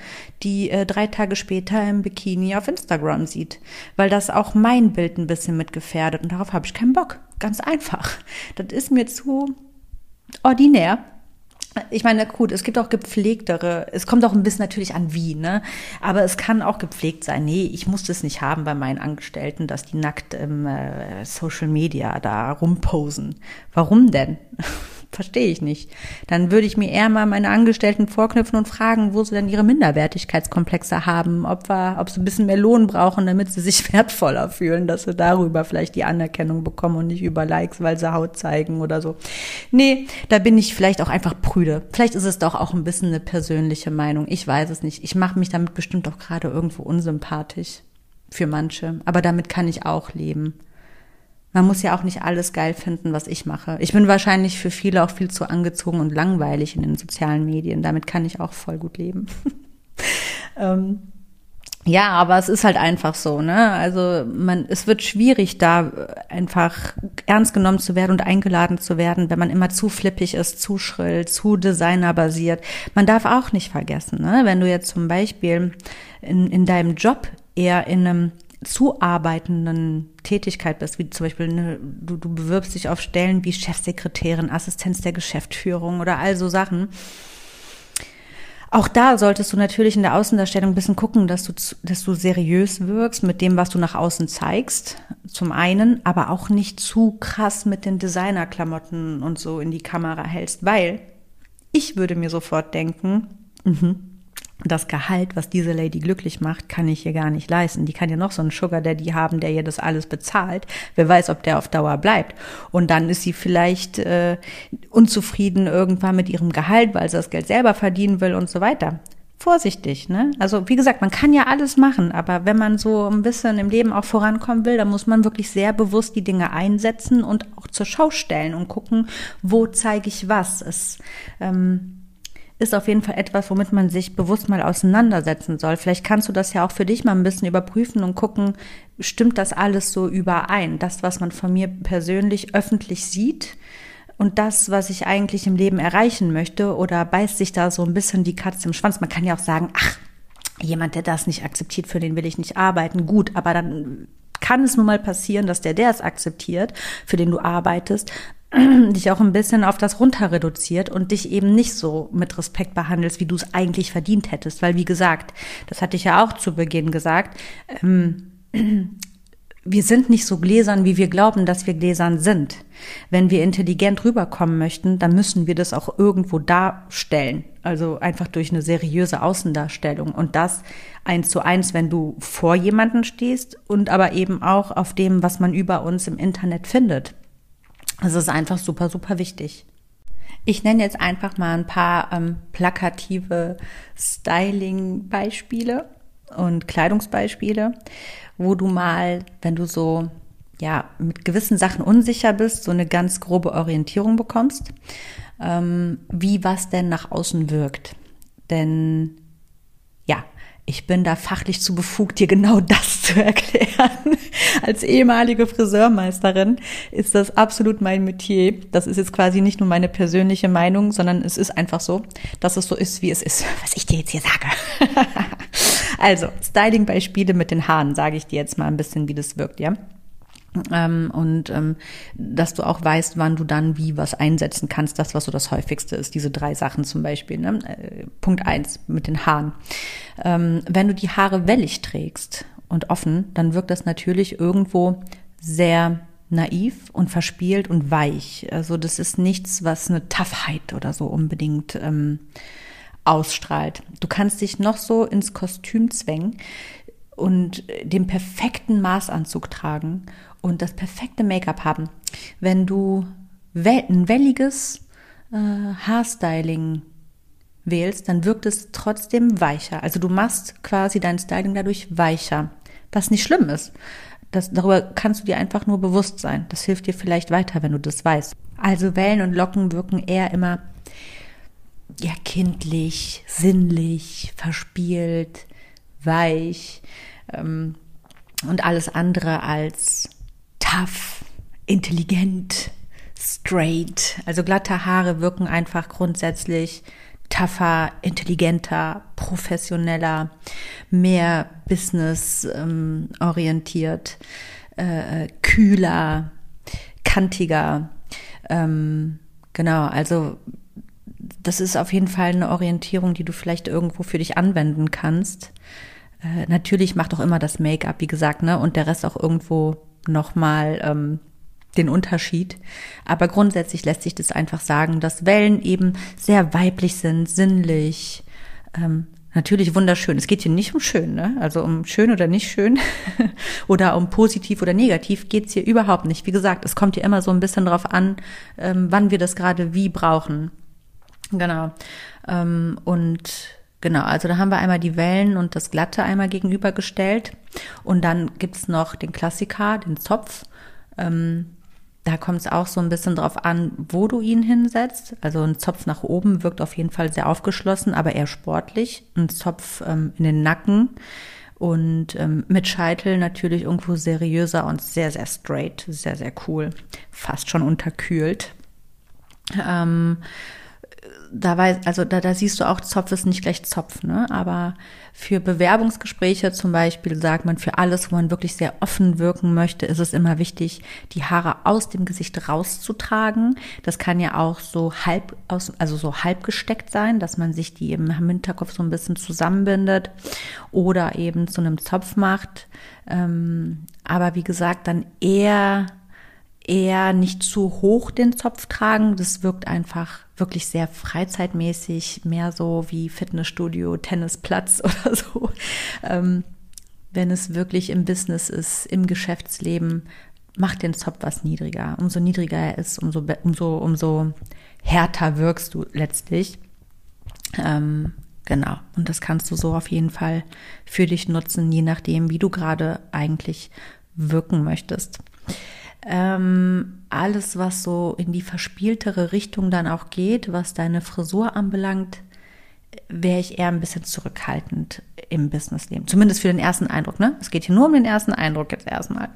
die äh, drei Tage später im Bikini auf Instagram sieht, weil das auch mein Bild ein bisschen mitgefährdet und darauf habe ich keinen Bock. Ganz einfach. Das ist mir zu ordinär. ich meine, gut, es gibt auch gepflegtere, es kommt auch ein bisschen natürlich an wie, ne? Aber es kann auch gepflegt sein. Nee, ich muss das nicht haben bei meinen Angestellten, dass die nackt im äh, Social Media da rumposen. Warum denn? Verstehe ich nicht. Dann würde ich mir eher mal meine Angestellten vorknüpfen und fragen, wo sie denn ihre Minderwertigkeitskomplexe haben, ob, wir, ob sie ein bisschen mehr Lohn brauchen, damit sie sich *laughs* wertvoller fühlen, dass sie darüber vielleicht die Anerkennung bekommen und nicht über Likes, weil sie Haut zeigen oder so. Nee, da bin ich vielleicht auch einfach prüde. Vielleicht ist es doch auch ein bisschen eine persönliche Meinung. Ich weiß es nicht. Ich mache mich damit bestimmt auch gerade irgendwo unsympathisch für manche. Aber damit kann ich auch leben. Man muss ja auch nicht alles geil finden, was ich mache. Ich bin wahrscheinlich für viele auch viel zu angezogen und langweilig in den sozialen Medien. Damit kann ich auch voll gut leben. *laughs* ähm, ja, aber es ist halt einfach so, ne? Also man, es wird schwierig, da einfach ernst genommen zu werden und eingeladen zu werden, wenn man immer zu flippig ist, zu schrill, zu designerbasiert. Man darf auch nicht vergessen, ne? Wenn du jetzt zum Beispiel in, in deinem Job eher in einem zuarbeitenden Tätigkeit bist, wie zum Beispiel ne, du, du bewirbst dich auf Stellen wie Chefsekretärin, Assistenz der Geschäftsführung oder all so Sachen. Auch da solltest du natürlich in der Außendarstellung ein bisschen gucken, dass du, dass du seriös wirkst mit dem, was du nach außen zeigst. Zum einen, aber auch nicht zu krass mit den Designerklamotten und so in die Kamera hältst, weil ich würde mir sofort denken, mhm, das Gehalt, was diese Lady glücklich macht, kann ich ihr gar nicht leisten. Die kann ja noch so einen Sugar Daddy haben, der ihr das alles bezahlt. Wer weiß, ob der auf Dauer bleibt. Und dann ist sie vielleicht äh, unzufrieden irgendwann mit ihrem Gehalt, weil sie das Geld selber verdienen will und so weiter. Vorsichtig, ne? Also wie gesagt, man kann ja alles machen, aber wenn man so ein bisschen im Leben auch vorankommen will, dann muss man wirklich sehr bewusst die Dinge einsetzen und auch zur Schau stellen und gucken, wo zeige ich was. Es ähm, ist auf jeden Fall etwas, womit man sich bewusst mal auseinandersetzen soll. Vielleicht kannst du das ja auch für dich mal ein bisschen überprüfen und gucken, stimmt das alles so überein? Das, was man von mir persönlich öffentlich sieht und das, was ich eigentlich im Leben erreichen möchte, oder beißt sich da so ein bisschen die Katze im Schwanz? Man kann ja auch sagen, ach, jemand, der das nicht akzeptiert, für den will ich nicht arbeiten. Gut, aber dann kann es nun mal passieren, dass der, der es akzeptiert, für den du arbeitest, *clears throat* dich auch ein bisschen auf das runter reduziert und dich eben nicht so mit Respekt behandelst, wie du es eigentlich verdient hättest. Weil, wie gesagt, das hatte ich ja auch zu Beginn gesagt, ähm, *clears throat* wir sind nicht so gläsern, wie wir glauben, dass wir gläsern sind. Wenn wir intelligent rüberkommen möchten, dann müssen wir das auch irgendwo darstellen. Also einfach durch eine seriöse Außendarstellung. Und das eins zu eins, wenn du vor jemanden stehst und aber eben auch auf dem, was man über uns im Internet findet. Das ist einfach super, super wichtig. Ich nenne jetzt einfach mal ein paar ähm, plakative Styling-Beispiele und Kleidungsbeispiele, wo du mal, wenn du so ja mit gewissen Sachen unsicher bist, so eine ganz grobe Orientierung bekommst, ähm, wie was denn nach außen wirkt. Denn ja, ich bin da fachlich zu befugt, dir genau das zu erklären. *laughs* Als ehemalige Friseurmeisterin ist das absolut mein Metier. Das ist jetzt quasi nicht nur meine persönliche Meinung, sondern es ist einfach so, dass es so ist, wie es ist, was ich dir jetzt hier sage. *laughs* also, Styling-Beispiele mit den Haaren, sage ich dir jetzt mal ein bisschen, wie das wirkt, ja. Ähm, und ähm, dass du auch weißt, wann du dann wie was einsetzen kannst, das, was so das häufigste ist, diese drei Sachen zum Beispiel. Ne? Äh, Punkt eins mit den Haaren. Ähm, wenn du die Haare wellig trägst und offen, dann wirkt das natürlich irgendwo sehr naiv und verspielt und weich. Also das ist nichts, was eine Toughheit oder so unbedingt ähm, ausstrahlt. Du kannst dich noch so ins Kostüm zwängen und den perfekten Maßanzug tragen und das perfekte Make-up haben. Wenn du ein welliges äh, Haarstyling wählst, dann wirkt es trotzdem weicher. Also du machst quasi dein Styling dadurch weicher, was nicht schlimm ist. Das, darüber kannst du dir einfach nur bewusst sein. Das hilft dir vielleicht weiter, wenn du das weißt. Also Wellen und Locken wirken eher immer ja kindlich, sinnlich, verspielt, weich ähm, und alles andere als tough, intelligent, straight. Also glatte Haare wirken einfach grundsätzlich tougher, intelligenter, professioneller, mehr business ähm, orientiert, äh, kühler, kantiger. Ähm, genau, also das ist auf jeden Fall eine Orientierung, die du vielleicht irgendwo für dich anwenden kannst. Äh, natürlich macht auch immer das Make-up, wie gesagt, ne, und der Rest auch irgendwo nochmal ähm, den Unterschied. Aber grundsätzlich lässt sich das einfach sagen, dass Wellen eben sehr weiblich sind, sinnlich, ähm, natürlich wunderschön. Es geht hier nicht um schön, ne? Also um schön oder nicht schön *laughs* oder um positiv oder negativ geht's hier überhaupt nicht. Wie gesagt, es kommt hier immer so ein bisschen drauf an, ähm, wann wir das gerade wie brauchen. Genau. Ähm, und genau, also da haben wir einmal die Wellen und das Glatte einmal gegenübergestellt. Und dann gibt's noch den Klassiker, den Zopf. Ähm, da kommt es auch so ein bisschen drauf an, wo du ihn hinsetzt. Also ein Zopf nach oben wirkt auf jeden Fall sehr aufgeschlossen, aber eher sportlich. Ein Zopf ähm, in den Nacken und ähm, mit Scheitel natürlich irgendwo seriöser und sehr, sehr straight. Sehr, sehr cool. Fast schon unterkühlt. Ähm, da weiß, also da, da siehst du auch, Zopf ist nicht gleich Zopf, ne? Aber für Bewerbungsgespräche zum Beispiel sagt man, für alles, wo man wirklich sehr offen wirken möchte, ist es immer wichtig, die Haare aus dem Gesicht rauszutragen. Das kann ja auch so halb aus, also so halb gesteckt sein, dass man sich die im Hinterkopf so ein bisschen zusammenbindet oder eben zu einem Zopf macht. Ähm, aber wie gesagt, dann eher eher nicht zu hoch den Zopf tragen. Das wirkt einfach wirklich sehr freizeitmäßig, mehr so wie Fitnessstudio, Tennisplatz *laughs* oder so. Ähm, wenn es wirklich im Business ist, im Geschäftsleben, macht den Zopf was niedriger. Umso niedriger er ist, umso, umso, umso härter wirkst du letztlich. Ähm, genau. Und das kannst du so auf jeden Fall für dich nutzen, je nachdem, wie du gerade eigentlich wirken möchtest. Ähm, alles, was so in die verspieltere Richtung dann auch geht, was deine Frisur anbelangt, wäre ich eher ein bisschen zurückhaltend im Businessleben. Zumindest für den ersten Eindruck. Ne? Es geht hier nur um den ersten Eindruck jetzt erstmal.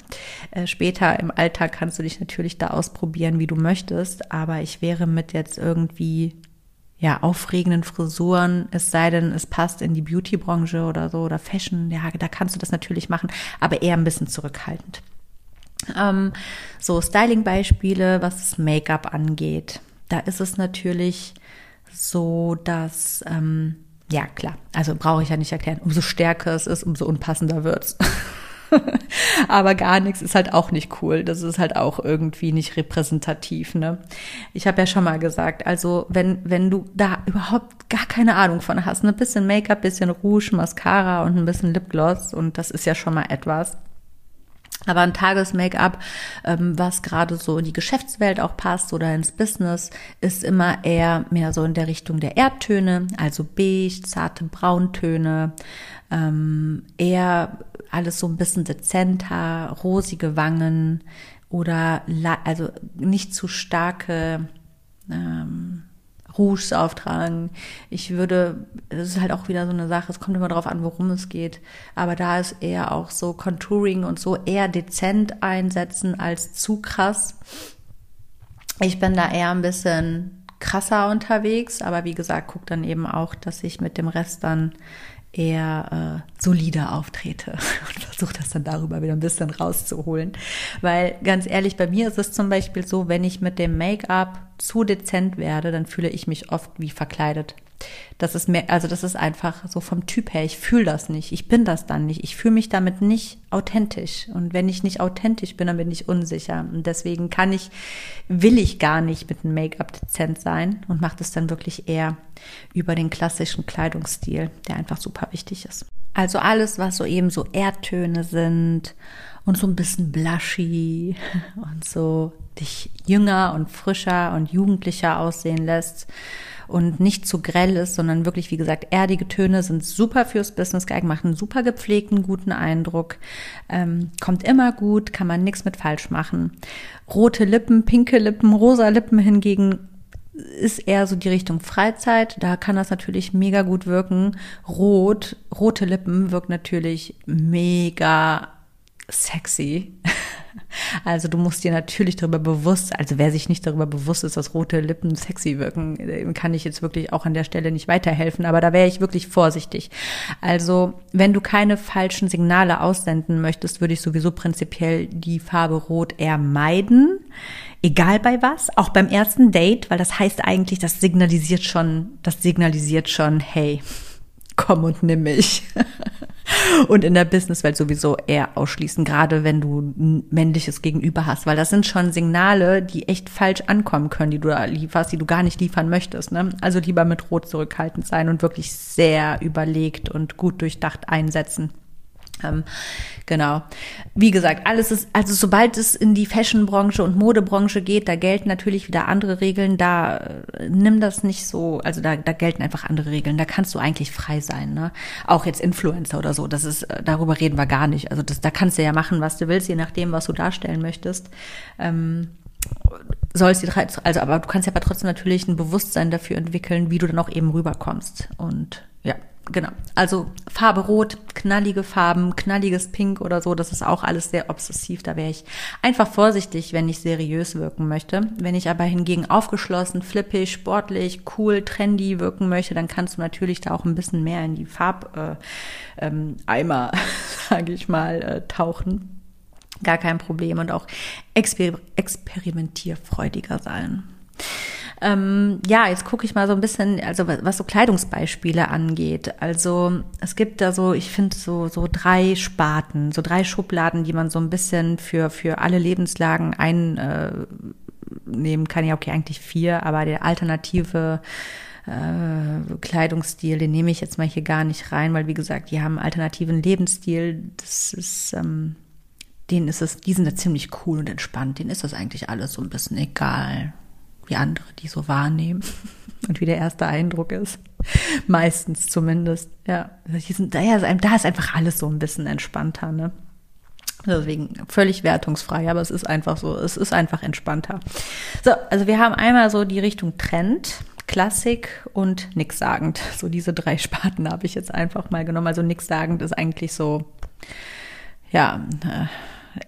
Äh, später im Alltag kannst du dich natürlich da ausprobieren, wie du möchtest. Aber ich wäre mit jetzt irgendwie ja aufregenden Frisuren, es sei denn, es passt in die Beauty-Branche oder so oder Fashion. Ja, da kannst du das natürlich machen, aber eher ein bisschen zurückhaltend. Ähm, so Styling-Beispiele, was das Make-up angeht. Da ist es natürlich so, dass, ähm, ja klar, also brauche ich ja nicht erklären, umso stärker es ist, umso unpassender wird's. *laughs* Aber gar nichts ist halt auch nicht cool. Das ist halt auch irgendwie nicht repräsentativ, ne? Ich habe ja schon mal gesagt, also wenn, wenn du da überhaupt gar keine Ahnung von hast, ein ne? bisschen Make-up, bisschen Rouge, Mascara und ein bisschen Lipgloss und das ist ja schon mal etwas aber ein Tages-Make-up, ähm, was gerade so in die Geschäftswelt auch passt oder ins Business, ist immer eher mehr so in der Richtung der Erdtöne, also beige, zarte Brauntöne, ähm, eher alles so ein bisschen dezenter, rosige Wangen oder also nicht zu starke ähm, Rouges auftragen. Ich würde, das ist halt auch wieder so eine Sache, es kommt immer darauf an, worum es geht. Aber da ist eher auch so Contouring und so eher dezent einsetzen als zu krass. Ich bin da eher ein bisschen krasser unterwegs, aber wie gesagt, guck dann eben auch, dass ich mit dem Rest dann eher äh, solider auftrete *laughs* und versuche das dann darüber wieder ein bisschen rauszuholen. Weil ganz ehrlich, bei mir ist es zum Beispiel so, wenn ich mit dem Make-up zu dezent werde, dann fühle ich mich oft wie verkleidet. Das ist mehr, also das ist einfach so vom Typ her. Ich fühle das nicht. Ich bin das dann nicht. Ich fühle mich damit nicht authentisch. Und wenn ich nicht authentisch bin, dann bin ich unsicher. Und deswegen kann ich, will ich gar nicht mit einem Make-up dezent sein und mache das dann wirklich eher über den klassischen Kleidungsstil, der einfach super wichtig ist. Also alles, was so eben so Erdtöne sind und so ein bisschen blushy *laughs* und so dich jünger und frischer und jugendlicher aussehen lässt und nicht zu grell ist, sondern wirklich, wie gesagt, erdige Töne sind super fürs Business geeignet, machen einen super gepflegten, guten Eindruck, ähm, kommt immer gut, kann man nichts mit falsch machen. Rote Lippen, pinke Lippen, rosa Lippen hingegen ist eher so die Richtung Freizeit. Da kann das natürlich mega gut wirken. Rot, rote Lippen wirkt natürlich mega sexy. *laughs* *laughs* Also du musst dir natürlich darüber bewusst, also wer sich nicht darüber bewusst ist, dass rote Lippen sexy wirken, kann ich jetzt wirklich auch an der Stelle nicht weiterhelfen, aber da wäre ich wirklich vorsichtig. Also wenn du keine falschen Signale aussenden möchtest, würde ich sowieso prinzipiell die Farbe Rot eher meiden. egal bei was, auch beim ersten Date, weil das heißt eigentlich, das signalisiert schon, das signalisiert schon, hey, *laughs* komm und nimm mich. *laughs* und in der Businesswelt sowieso eher ausschließen, gerade wenn du ein männliches Gegenüber hast, weil das sind schon Signale, die echt falsch ankommen können, die du da lieferst, die du gar nicht liefern möchtest. Ne? Also lieber mit Rot zurückhaltend sein und wirklich sehr überlegt und gut durchdacht einsetzen. Ähm, genau. Wie gesagt, alles ist, also sobald es in die Fashionbranche und Modebranche geht, da gelten natürlich wieder andere Regeln. Da äh, nimm das nicht so, also da, da gelten einfach andere Regeln. Da kannst du eigentlich frei sein, ne? Auch jetzt Influencer oder so. Das ist, äh, darüber reden wir gar nicht. Also das, da kannst du ja machen, was du willst, je nachdem, was du darstellen möchtest. Ähm, sollst die also aber du kannst ja aber trotzdem natürlich ein Bewusstsein dafür entwickeln, wie du dann auch eben rüberkommst. Und ja, genau. Also Farbe Rot, knallige Farben, knalliges Pink oder so, das ist auch alles sehr obsessiv. Da wäre ich einfach vorsichtig, wenn ich seriös wirken möchte. Wenn ich aber hingegen aufgeschlossen, flippig, sportlich, cool, trendy wirken möchte, dann kannst du natürlich da auch ein bisschen mehr in die Farbeimer, äh, ähm, *laughs* sage ich mal, äh, tauchen. Gar kein Problem und auch exper experimentierfreudiger sein. Ähm, ja, jetzt gucke ich mal so ein bisschen, also was so Kleidungsbeispiele angeht. Also es gibt da so, ich finde so so drei Sparten, so drei Schubladen, die man so ein bisschen für für alle Lebenslagen einnehmen äh, kann. Ja, okay, eigentlich vier, aber der alternative äh, Kleidungsstil, den nehme ich jetzt mal hier gar nicht rein, weil wie gesagt, die haben alternativen Lebensstil. Das ist ähm, denen ist es, die sind da ziemlich cool und entspannt. Denen ist das eigentlich alles so ein bisschen egal wie andere die so wahrnehmen *laughs* und wie der erste Eindruck ist. Meistens zumindest. Ja, sind, da ist einfach alles so ein bisschen entspannter, ne? Deswegen völlig wertungsfrei, aber es ist einfach so, es ist einfach entspannter. So, also wir haben einmal so die Richtung Trend, Klassik und nichtssagend. So diese drei Sparten habe ich jetzt einfach mal genommen. Also nichtssagend ist eigentlich so, ja, äh,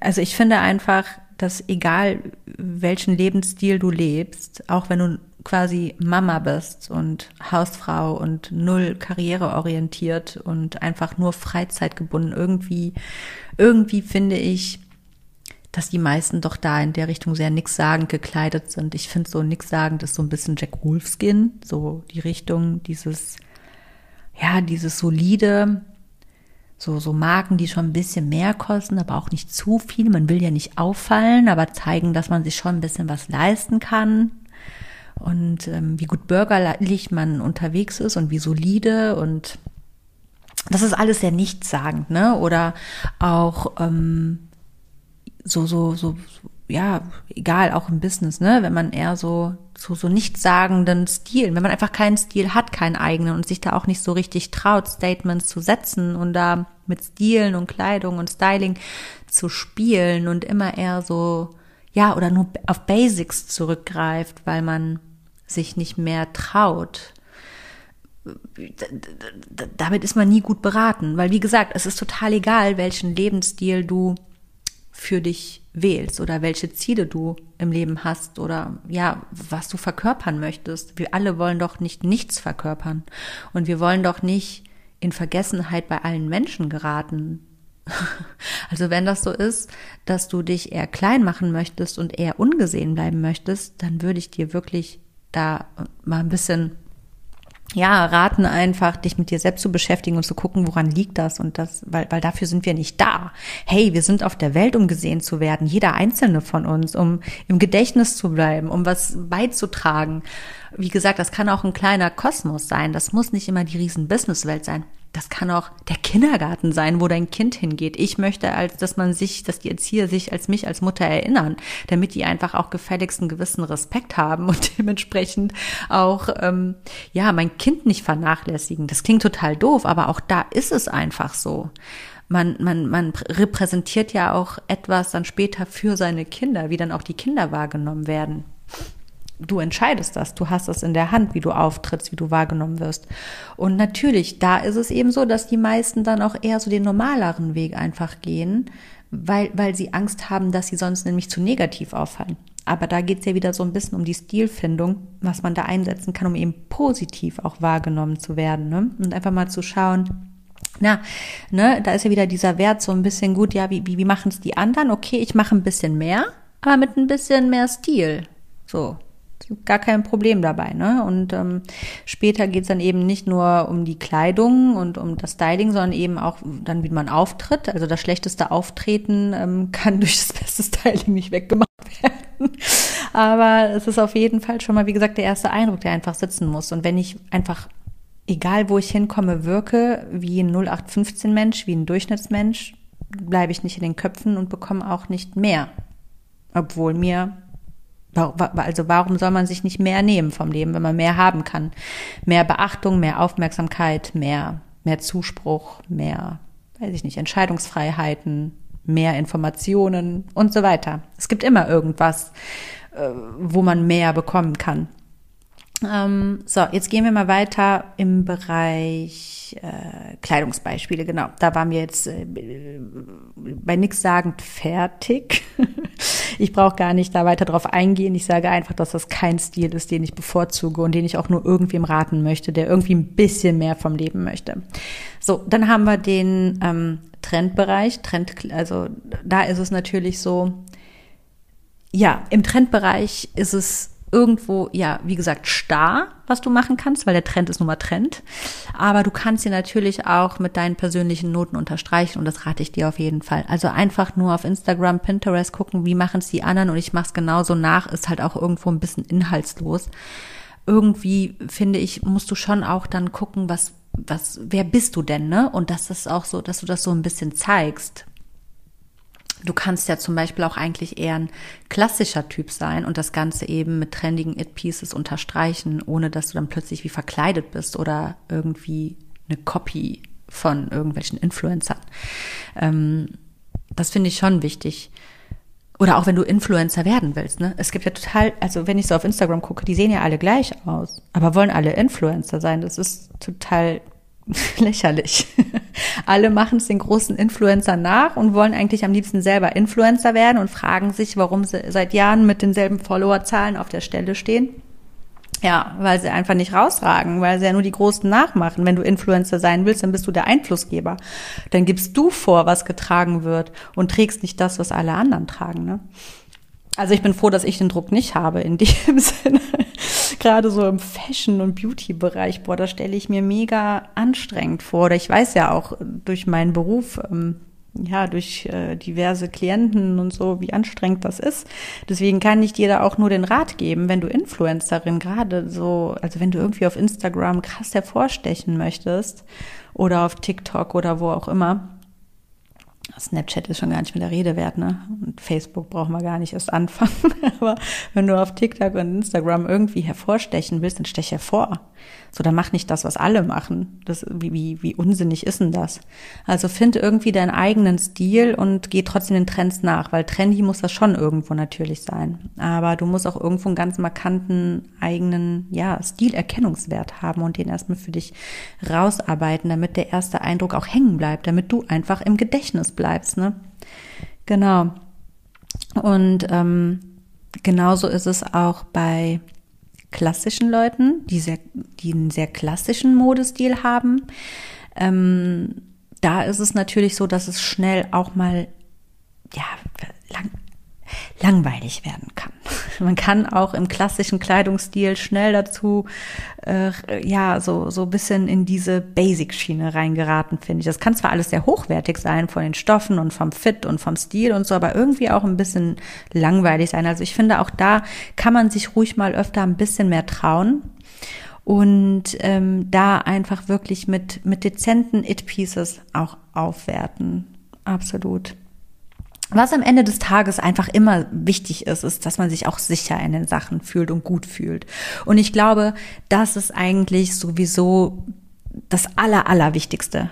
also ich finde einfach, dass egal welchen Lebensstil du lebst, auch wenn du quasi Mama bist und Hausfrau und null karriereorientiert und einfach nur freizeitgebunden, irgendwie, irgendwie finde ich, dass die meisten doch da in der Richtung sehr nichtssagend gekleidet sind. Ich finde so nichtssagend ist so ein bisschen Jack Wolfskin, so die Richtung, dieses, ja, dieses solide, so, so Marken, die schon ein bisschen mehr kosten, aber auch nicht zu viel. Man will ja nicht auffallen, aber zeigen, dass man sich schon ein bisschen was leisten kann. Und ähm, wie gut bürgerlich man unterwegs ist und wie solide und das ist alles sehr nichtssagend, ne? Oder auch ähm, so, so, so, ja, egal, auch im Business, ne? Wenn man eher so so, so nichtssagenden Stil, wenn man einfach keinen Stil hat, keinen eigenen und sich da auch nicht so richtig traut, Statements zu setzen und da mit Stilen und Kleidung und Styling zu spielen und immer eher so, ja, oder nur auf Basics zurückgreift, weil man sich nicht mehr traut. Damit ist man nie gut beraten, weil wie gesagt, es ist total egal, welchen Lebensstil du für dich wählst oder welche Ziele du im Leben hast oder ja, was du verkörpern möchtest. Wir alle wollen doch nicht nichts verkörpern und wir wollen doch nicht in Vergessenheit bei allen Menschen geraten. *laughs* Also wenn das so ist, dass du dich eher klein machen möchtest und eher ungesehen bleiben möchtest, dann würde ich dir wirklich da mal ein bisschen ja, raten einfach, dich mit dir selbst zu beschäftigen und zu gucken, woran liegt das und das, weil, weil dafür sind wir nicht da. Hey, wir sind auf der Welt, um gesehen zu werden, jeder einzelne von uns, um im Gedächtnis zu bleiben, um was beizutragen. Wie gesagt, das kann auch ein kleiner Kosmos sein. Das muss nicht immer die riesen Businesswelt sein. Das kann auch der Kindergarten sein, wo dein Kind hingeht. Ich möchte, als dass man sich, dass die Erzieher sich als mich als Mutter erinnern, damit die einfach auch gefälligst einen gewissen Respekt haben und *laughs* dementsprechend auch ähm, ja mein Kind nicht vernachlässigen. Das klingt total doof, aber auch da ist es einfach so man, man, man repräsentiert ja auch etwas dann später für seine Kinder, wie dann auch die Kinder wahrgenommen werden du entscheidest das, du hast es in der Hand, wie du auftrittst, wie du wahrgenommen wirst. Und natürlich, da ist es eben so, dass die meisten dann auch eher so den normaleren Weg einfach gehen, weil, weil sie Angst haben, dass sie sonst nämlich zu negativ auffallen. Aber da geht es ja wieder so ein bisschen um die Stilfindung, was man da einsetzen kann, um eben positiv auch wahrgenommen zu werden. Ne? Und einfach mal zu schauen, na, ne, da ist ja wieder dieser Wert so ein bisschen gut, ja, wie, wie, wie machen es die anderen? Okay, ich mache ein bisschen mehr, aber mit ein bisschen mehr Stil. So, gar kein Problem dabei. Ne? Und ähm, später geht's dann eben nicht nur um die Kleidung und um das Styling, sondern eben auch dann, wie man auftritt. Also das schlechteste Auftreten ähm, *laughs* kann durch das beste Styling nicht weggemacht werden. Aber es ist auf jeden Fall schon mal, wie gesagt, der erste Eindruck, der einfach sitzen muss. Und wenn ich einfach, egal wo ich hinkomme, wirke wie ein 0815-Mensch, wie ein Durchschnittsmensch, bleibe ich nicht in den Köpfen und bekomme auch nicht mehr. Obwohl mir also warum soll man sich nicht mehr nehmen vom Leben, wenn man mehr haben kann? Mehr Beachtung, mehr Aufmerksamkeit, mehr, mehr Zuspruch, mehr, weiß ich nicht, Entscheidungsfreiheiten, mehr Informationen und so weiter. Es gibt immer irgendwas, äh, wo man mehr bekommen kann. Ähm, so, jetzt gehen wir mal weiter im Bereich äh, Kleidungsbeispiele. Genau, da waren wir jetzt äh, bei nichts sagend fertig. *laughs* ich brauche gar nicht da weiter drauf eingehen. Ich sage einfach, dass das kein Stil ist, den ich bevorzuge und den ich auch nur irgendwem raten möchte, der irgendwie ein bisschen mehr vom Leben möchte. So, dann haben wir den ähm, Trendbereich. Trend, also da ist es natürlich so, ja, im Trendbereich ist es irgendwo, ja, wie gesagt, starr, was du machen kannst, weil der Trend ist nun mal Trend. Aber du kannst sie natürlich auch mit deinen persönlichen Noten unterstreichen und das rate ich dir auf jeden Fall. Also einfach nur auf Instagram, Pinterest gucken, wie machen es die anderen und ich mache es genauso nach, ist halt auch irgendwo ein bisschen inhaltslos. Irgendwie finde ich, musst du schon auch dann gucken, was, was, wer bist du denn, ne? Und das ist auch so, dass du das so ein bisschen zeigst. Du kannst ja zum Beispiel auch eigentlich eher ein klassischer Typ sein und das Ganze eben mit trendigen It-Pieces unterstreichen, ohne dass du dann plötzlich wie verkleidet bist oder irgendwie eine Copy von irgendwelchen Influencern. Ähm, das finde ich schon wichtig. Oder auch wenn du Influencer werden willst, ne? Es gibt ja total, also wenn ich so auf Instagram gucke, die sehen ja alle gleich aus, aber wollen alle Influencer sein. Das ist total *laughs* lächerlich. *laughs* Alle machen es den großen Influencer nach und wollen eigentlich am liebsten selber Influencer werden und fragen sich, warum sie seit Jahren mit denselben Followerzahlen auf der Stelle stehen. Ja, weil sie einfach nicht rausragen, weil sie ja nur die Großen nachmachen. Wenn du Influencer sein willst, dann bist du der Einflussgeber. Dann gibst du vor, was getragen wird und trägst nicht das, was alle anderen tragen. Ne? Also ich bin froh, dass ich den Druck nicht habe in *laughs* dem Sinne. Gerade so im Fashion- und Beauty-Bereich, boah, da stelle ich mir mega anstrengend vor. Oder ich weiß ja auch durch meinen Beruf, ähm, ja, durch äh, diverse Klienten und so, wie anstrengend das ist. Deswegen kann ich dir da auch nur den Rat geben, wenn du Influencerin gerade so, also wenn du irgendwie auf Instagram krass hervorstechen möchtest oder auf TikTok oder wo auch immer, Snapchat ist schon gar nicht mehr der Rede wert, ne? Und Facebook brauchen wir gar nicht erst anfangen. *laughs* Aber wenn du auf TikTok und Instagram irgendwie hervorstechen willst, dann stech hervor. So, dann mach nicht das, was alle machen. Das, wie, wie, wie unsinnig ist denn das? Also find irgendwie deinen eigenen Stil und geh trotzdem den Trends nach, weil trendy muss das schon irgendwo natürlich sein. Aber du musst auch irgendwo einen ganz markanten eigenen, ja, Stilerkennungswert haben und den erstmal für dich rausarbeiten, damit der erste Eindruck auch hängen bleibt, damit du einfach im Gedächtnis bleibst, ne? Genau. Und ähm, genauso ist es auch bei klassischen Leuten, die, sehr, die einen sehr klassischen Modestil haben. Ähm, da ist es natürlich so, dass es schnell auch mal ja, lang, langweilig werden kann. *laughs* Man kann auch im klassischen Kleidungsstil schnell dazu, äh, ja, so, so bisschen in diese Basic-Schiene reingeraten, finde ich. Das kann zwar alles sehr hochwertig sein von den Stoffen und vom Fit und vom Stil und so, aber irgendwie auch ein bisschen langweilig sein. Also ich finde, auch da kann man sich ruhig mal öfter ein bisschen mehr trauen und ähm, da einfach wirklich mit, mit dezenten It-Pieces auch aufwerten. Absolut. Was am Ende des Tages einfach immer wichtig ist, ist, dass man sich auch sicher in den Sachen fühlt und gut fühlt. Und ich glaube, das ist eigentlich sowieso das Aller, Allerwichtigste.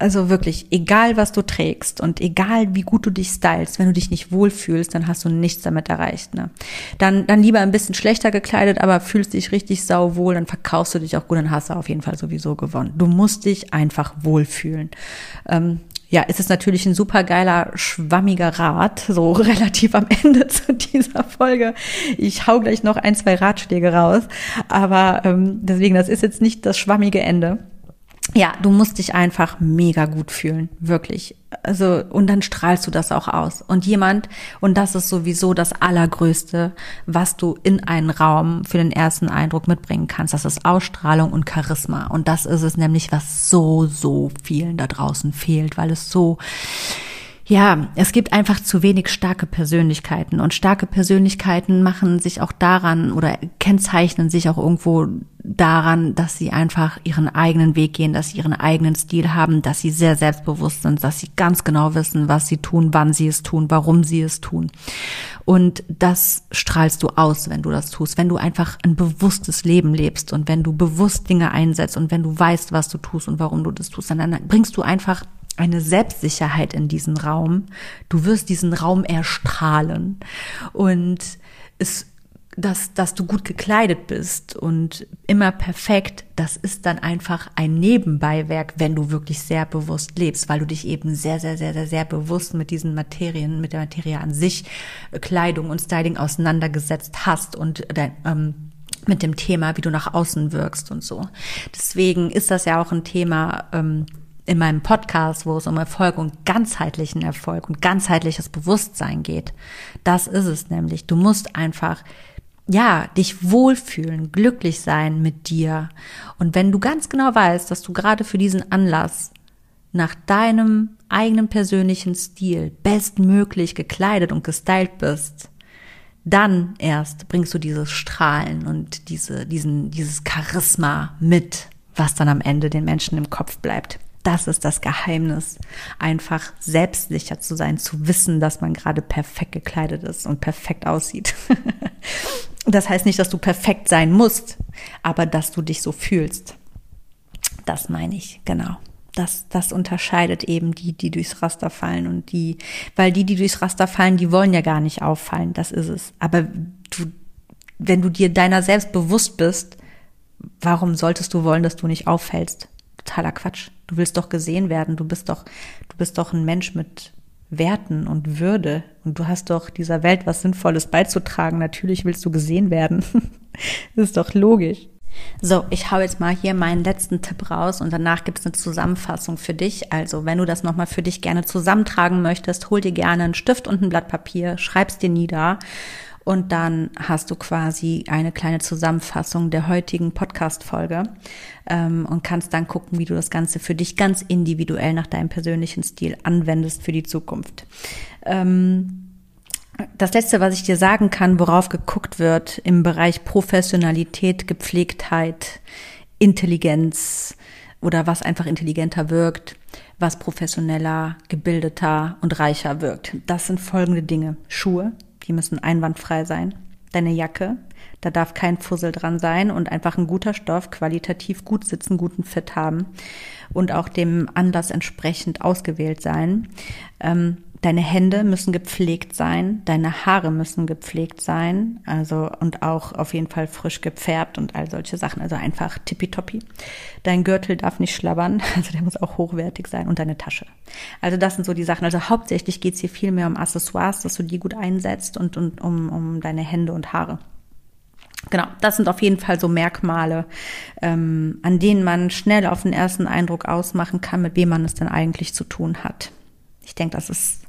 Also wirklich, egal was du trägst und egal wie gut du dich stylst, wenn du dich nicht wohlfühlst, dann hast du nichts damit erreicht. Ne? Dann, dann lieber ein bisschen schlechter gekleidet, aber fühlst dich richtig sauwohl, dann verkaufst du dich auch gut, dann hast du auf jeden Fall sowieso gewonnen. Du musst dich einfach wohlfühlen. Ähm, ja, ist es natürlich ein super geiler, schwammiger Rat, so *laughs* relativ am Ende zu dieser Folge. Ich hau gleich noch ein, zwei Ratschläge raus, aber ähm, deswegen, das ist jetzt nicht das schwammige Ende. Ja, du musst dich einfach mega gut fühlen, wirklich. Also, und dann strahlst du das auch aus. Und jemand, und das ist sowieso das Allergrößte, was du in einen Raum für den ersten Eindruck mitbringen kannst, das ist Ausstrahlung und Charisma. Und das ist es nämlich, was so, so vielen da draußen fehlt, weil es so, ja, es gibt einfach zu wenig starke Persönlichkeiten und starke Persönlichkeiten machen sich auch daran oder kennzeichnen sich auch irgendwo daran, dass sie einfach ihren eigenen Weg gehen, dass sie ihren eigenen Stil haben, dass sie sehr selbstbewusst sind, dass sie ganz genau wissen, was sie tun, wann sie es tun, warum sie es tun. Und das strahlst du aus, wenn du das tust, wenn du einfach ein bewusstes Leben lebst und wenn du bewusst Dinge einsetzt und wenn du weißt, was du tust und warum du das tust, dann bringst du einfach eine Selbstsicherheit in diesen Raum. Du wirst diesen Raum erstrahlen und es dass, dass du gut gekleidet bist und immer perfekt, das ist dann einfach ein Nebenbeiwerk, wenn du wirklich sehr bewusst lebst, weil du dich eben sehr, sehr, sehr, sehr, sehr bewusst mit diesen Materien, mit der Materie an sich, Kleidung und Styling auseinandergesetzt hast und dein, ähm, mit dem Thema, wie du nach außen wirkst und so. Deswegen ist das ja auch ein Thema, ähm, in meinem Podcast, wo es um Erfolg und ganzheitlichen Erfolg und ganzheitliches Bewusstsein geht. Das ist es nämlich. Du musst einfach ja, dich wohlfühlen, glücklich sein mit dir. Und wenn du ganz genau weißt, dass du gerade für diesen Anlass nach deinem eigenen persönlichen Stil bestmöglich gekleidet und gestylt bist, dann erst bringst du dieses Strahlen und diese, diesen, dieses Charisma mit, was dann am Ende den Menschen im Kopf bleibt. Das ist das Geheimnis, einfach selbstsicher zu sein, zu wissen, dass man gerade perfekt gekleidet ist und perfekt aussieht. *laughs* das heißt nicht, dass du perfekt sein musst, aber dass du dich so fühlst. Das meine ich, genau. Das, das unterscheidet eben die, die durchs Raster fallen und die, weil die, die durchs Raster fallen, die wollen ja gar nicht auffallen, das ist es. Aber du, wenn du dir deiner selbst bewusst bist, warum solltest du wollen, dass du nicht auffällst? Totaler Quatsch. Du willst doch gesehen werden. Du bist doch, du bist doch ein Mensch mit Werten und Würde. Und du hast doch dieser Welt was Sinnvolles beizutragen. Natürlich willst du gesehen werden. *laughs* das ist doch logisch. So, ich hau jetzt mal hier meinen letzten Tipp raus und danach gibt es eine Zusammenfassung für dich. Also, wenn du das nochmal für dich gerne zusammentragen möchtest, hol dir gerne einen Stift und ein Blatt Papier, schreib's dir nieder und dann hast du quasi eine kleine Zusammenfassung der heutigen Podcast-Folge ähm, und kannst dann gucken, wie du das Ganze für dich ganz individuell nach deinem persönlichen Stil anwendest für die Zukunft. Ähm, das letzte, was ich dir sagen kann, worauf geguckt wird im Bereich Professionalität, Gepflegtheit, Intelligenz oder was einfach intelligenter wirkt, was professioneller, gebildeter und reicher wirkt. Das sind folgende Dinge. Schuhe, die müssen einwandfrei sein. Deine Jacke, da darf kein Fussel dran sein und einfach ein guter Stoff, qualitativ gut sitzen, guten Fit haben und auch dem Anlass entsprechend ausgewählt sein. Ähm, Deine Hände müssen gepflegt sein, deine Haare müssen gepflegt sein, also und auch auf jeden Fall frisch gefärbt und all solche Sachen, also einfach tippitoppi. Dein Gürtel darf nicht schlabbern, *laughs* also der muss auch hochwertig sein und deine Tasche. Also das sind so die Sachen. Also hauptsächlich geht's hier viel mehr um Accessoires, dass du die gut einsetzt und, und um, um deine Hände und Haare. Genau, das sind auf jeden Fall so Merkmale, ähm, an denen man schnell auf den ersten Eindruck ausmachen kann, mit wem man es denn eigentlich zu tun hat. Ich denke, das ist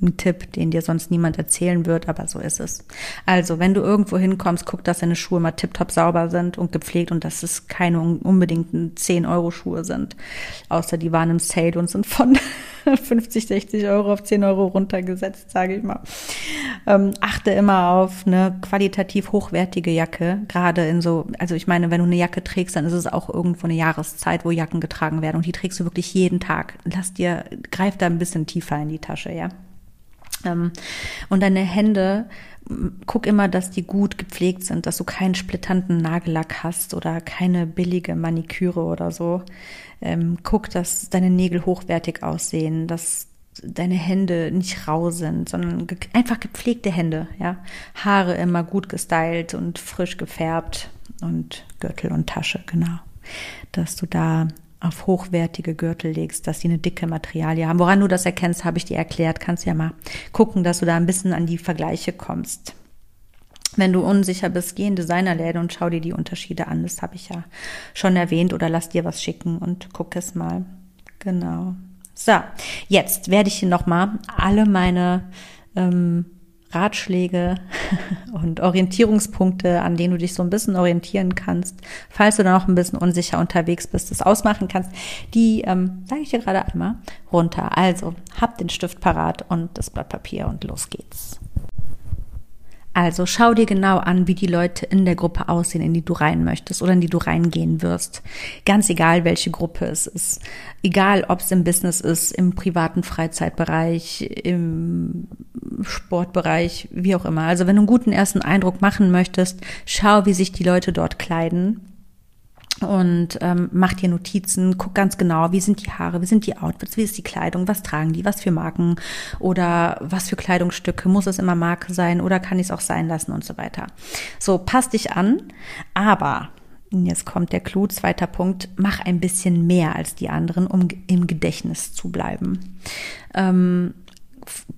ein Tipp, den dir sonst niemand erzählen wird, aber so ist es. Also, wenn du irgendwo hinkommst, guck, dass deine Schuhe mal tiptop sauber sind und gepflegt und dass es keine unbedingten 10-Euro-Schuhe sind. Außer die waren im Sale und sind von *laughs* 50, 60 Euro auf 10 Euro runtergesetzt, sage ich mal. Ähm, achte immer auf eine qualitativ hochwertige Jacke, gerade in so, also ich meine, wenn du eine Jacke trägst, dann ist es auch irgendwo eine Jahreszeit, wo Jacken getragen werden und die trägst du wirklich jeden Tag. Lass dir, greif da ein bisschen tiefer in die Tasche, ja. Ähm, und deine Hände, guck immer, dass die gut gepflegt sind, dass du keinen splitternden Nagellack hast oder keine billige Maniküre oder so. Ähm, guck, dass deine Nägel hochwertig aussehen, dass deine Hände nicht rau sind, sondern ge einfach gepflegte Hände, ja. Haare immer gut gestylt und frisch gefärbt und Gürtel und Tasche, genau. Dass du da auf hochwertige Gürtel legst, dass die eine dicke Materialie haben. Woran du das erkennst, habe ich dir erklärt. Kannst ja mal gucken, dass du da ein bisschen an die Vergleiche kommst. Wenn du unsicher bist, geh in Designerläden und schau dir die Unterschiede an. Das habe ich ja schon erwähnt oder lass dir was schicken und guck es mal. Genau. So, jetzt werde ich hier nochmal alle meine ähm, Ratschläge *laughs* und Orientierungspunkte, an denen du dich so ein bisschen orientieren kannst, falls du da noch ein bisschen unsicher unterwegs bist, das ausmachen kannst, die ähm, sage ich dir gerade einmal runter. Also, hab den Stift parat und das Blatt Papier und los geht's. Also schau dir genau an, wie die Leute in der Gruppe aussehen, in die du rein möchtest oder in die du reingehen wirst. Ganz egal, welche Gruppe es ist. Egal, ob es im Business ist, im privaten Freizeitbereich, im Sportbereich, wie auch immer. Also wenn du einen guten ersten Eindruck machen möchtest, schau, wie sich die Leute dort kleiden und ähm, mach dir Notizen, guck ganz genau, wie sind die Haare, wie sind die Outfits, wie ist die Kleidung, was tragen die, was für Marken oder was für Kleidungsstücke, muss es immer Marke sein oder kann ich es auch sein lassen und so weiter. So, passt dich an, aber Jetzt kommt der Clou, zweiter Punkt, mach ein bisschen mehr als die anderen, um im Gedächtnis zu bleiben. Ähm,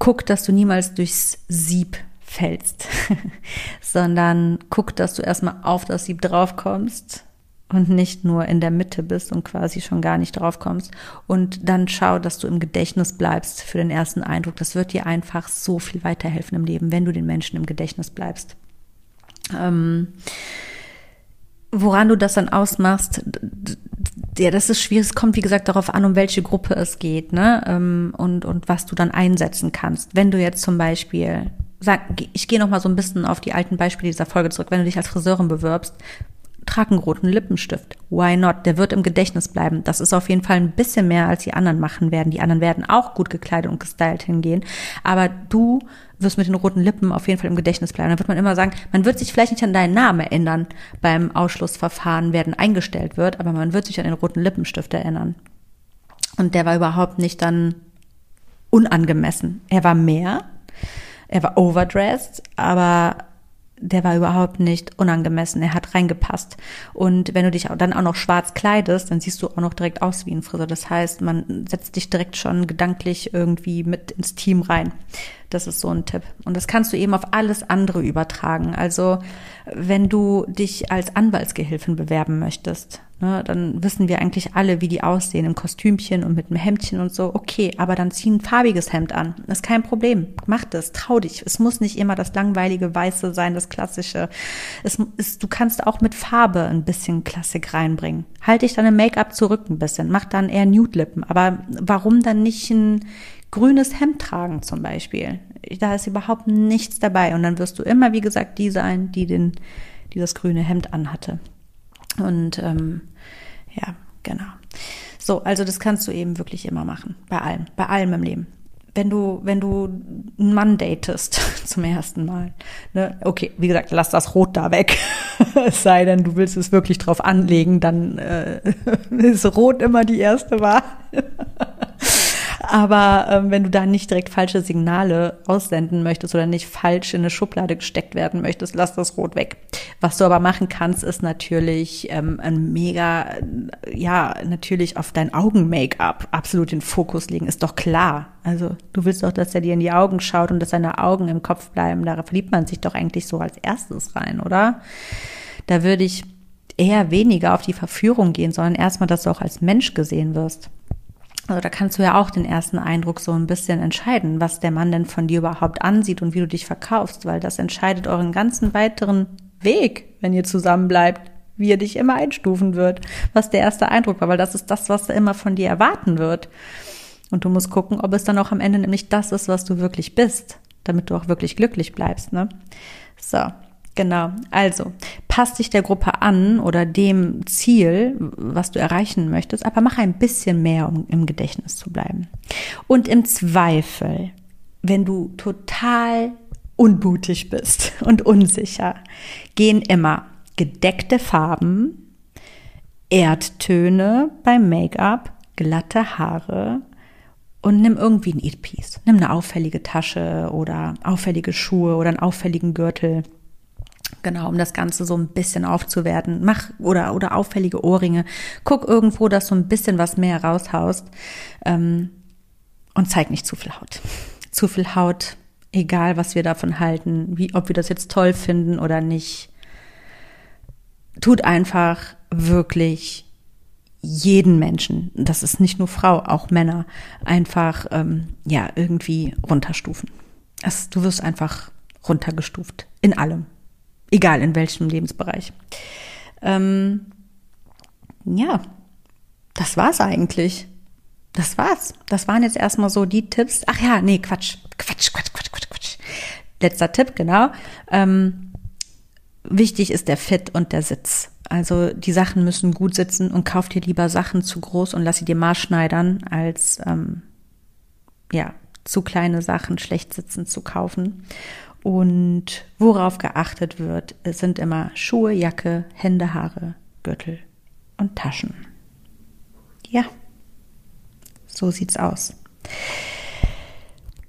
guck, dass du niemals durchs Sieb fällst, *laughs* sondern guck, dass du erstmal auf das Sieb draufkommst und nicht nur in der Mitte bist und quasi schon gar nicht drauf kommst. Und dann schau, dass du im Gedächtnis bleibst für den ersten Eindruck. Das wird dir einfach so viel weiterhelfen im Leben, wenn du den Menschen im Gedächtnis bleibst. Ähm, woran du das dann ausmachst, ja, das ist schwierig. Es kommt, wie gesagt, darauf an, um welche Gruppe es geht, ne? Ähm, und, und was du dann einsetzen kannst. Wenn du jetzt zum Beispiel sag, ich gehe noch mal so ein bisschen auf die alten Beispiele dieser Folge zurück. Wenn du dich als Friseurin bewirbst, trag einen roten Lippenstift. Why not? Der wird im Gedächtnis bleiben. Das ist auf jeden Fall ein bisschen mehr, als die anderen machen werden. Die anderen werden auch gut gekleidet und gestylt hingehen. Aber du wirst mit den roten Lippen auf jeden Fall im Gedächtnis bleiben. Dann wird man immer sagen, man wird sich vielleicht nicht an deinen Namen erinnern beim Ausschlussverfahren, werden eingestellt wird, aber man wird sich an den roten Lippenstift erinnern. Und der war überhaupt nicht dann unangemessen. Er war mehr, er war overdressed, aber der war überhaupt nicht unangemessen. Er hat reingepasst. Und wenn du dich dann auch noch schwarz kleidest, dann siehst du auch noch direkt aus wie ein Friseur. Das heißt, man setzt dich direkt schon gedanklich irgendwie mit ins Team rein. Das ist so ein Tipp. Und das kannst du eben auf alles andere übertragen. Also wenn du dich als Anwaltsgehilfin bewerben möchtest, ne, dann wissen wir eigentlich alle, wie die aussehen im Kostümchen und mit einem Hemdchen und so. Okay, aber dann zieh ein farbiges Hemd an. Ist kein Problem. Mach das, trau dich. Es muss nicht immer das langweilige Weiße sein, das Klassische. Es ist, du kannst auch mit Farbe ein bisschen Klassik reinbringen. Halt dich dann im Make-up zurück ein bisschen. Mach dann eher Nude-Lippen. Aber warum dann nicht ein grünes Hemd tragen zum Beispiel. Da ist überhaupt nichts dabei. Und dann wirst du immer, wie gesagt, die sein, die den, die das grüne Hemd anhatte. Und ähm, ja, genau. So, also das kannst du eben wirklich immer machen. Bei allem, bei allem im Leben. Wenn du, wenn du einen Mann datest *laughs* zum ersten Mal, ne, okay, wie gesagt, lass das Rot da weg. *laughs* es sei denn, du willst es wirklich drauf anlegen, dann äh, *laughs* ist Rot immer die erste Wahl. Aber ähm, wenn du da nicht direkt falsche Signale aussenden möchtest oder nicht falsch in eine Schublade gesteckt werden möchtest, lass das Rot weg. Was du aber machen kannst, ist natürlich ähm, ein mega, ja, natürlich auf dein Augen-Make-up absolut den Fokus legen, ist doch klar. Also du willst doch, dass er dir in die Augen schaut und dass seine Augen im Kopf bleiben. Da verliebt man sich doch eigentlich so als erstes rein, oder? Da würde ich eher weniger auf die Verführung gehen, sondern erstmal, dass du auch als Mensch gesehen wirst. Also da kannst du ja auch den ersten Eindruck so ein bisschen entscheiden, was der Mann denn von dir überhaupt ansieht und wie du dich verkaufst, weil das entscheidet euren ganzen weiteren Weg, wenn ihr zusammen bleibt, wie er dich immer einstufen wird, was der erste Eindruck war, weil das ist das, was er immer von dir erwarten wird. Und du musst gucken, ob es dann auch am Ende nämlich das ist, was du wirklich bist, damit du auch wirklich glücklich bleibst, ne? So. Genau, also passt dich der Gruppe an oder dem Ziel, was du erreichen möchtest, aber mach ein bisschen mehr, um im Gedächtnis zu bleiben. Und im Zweifel, wenn du total unmutig bist *laughs* und unsicher, gehen immer gedeckte Farben, Erdtöne beim Make-up, glatte Haare und nimm irgendwie ein Eat-Piece. Nimm eine auffällige Tasche oder auffällige Schuhe oder einen auffälligen Gürtel Genau, um das Ganze so ein bisschen aufzuwerten. Mach oder, oder auffällige Ohrringe. Guck irgendwo, dass du ein bisschen was mehr raushaust. Ähm, und zeig nicht zu viel Haut. Zu viel Haut Egal, was wir davon halten, wie, ob wir das jetzt toll finden oder nicht. Tut einfach wirklich jeden Menschen, das ist nicht nur Frau, auch Männer, einfach ähm, ja irgendwie runterstufen. Es, du wirst einfach runtergestuft in allem, egal in welchem Lebensbereich. Ähm, ja, das war's eigentlich. Das war's. Das waren jetzt erstmal so die Tipps. Ach ja, nee, Quatsch. Quatsch, Quatsch, Quatsch, Quatsch, Quatsch. Letzter Tipp, genau. Ähm, wichtig ist der Fit und der Sitz. Also die Sachen müssen gut sitzen und kauf dir lieber Sachen zu groß und lass sie dir maßschneidern, als ähm, ja, zu kleine Sachen schlecht sitzen zu kaufen. Und worauf geachtet wird, sind immer Schuhe, Jacke, Hände, Haare, Gürtel und Taschen. Ja, so sieht's aus.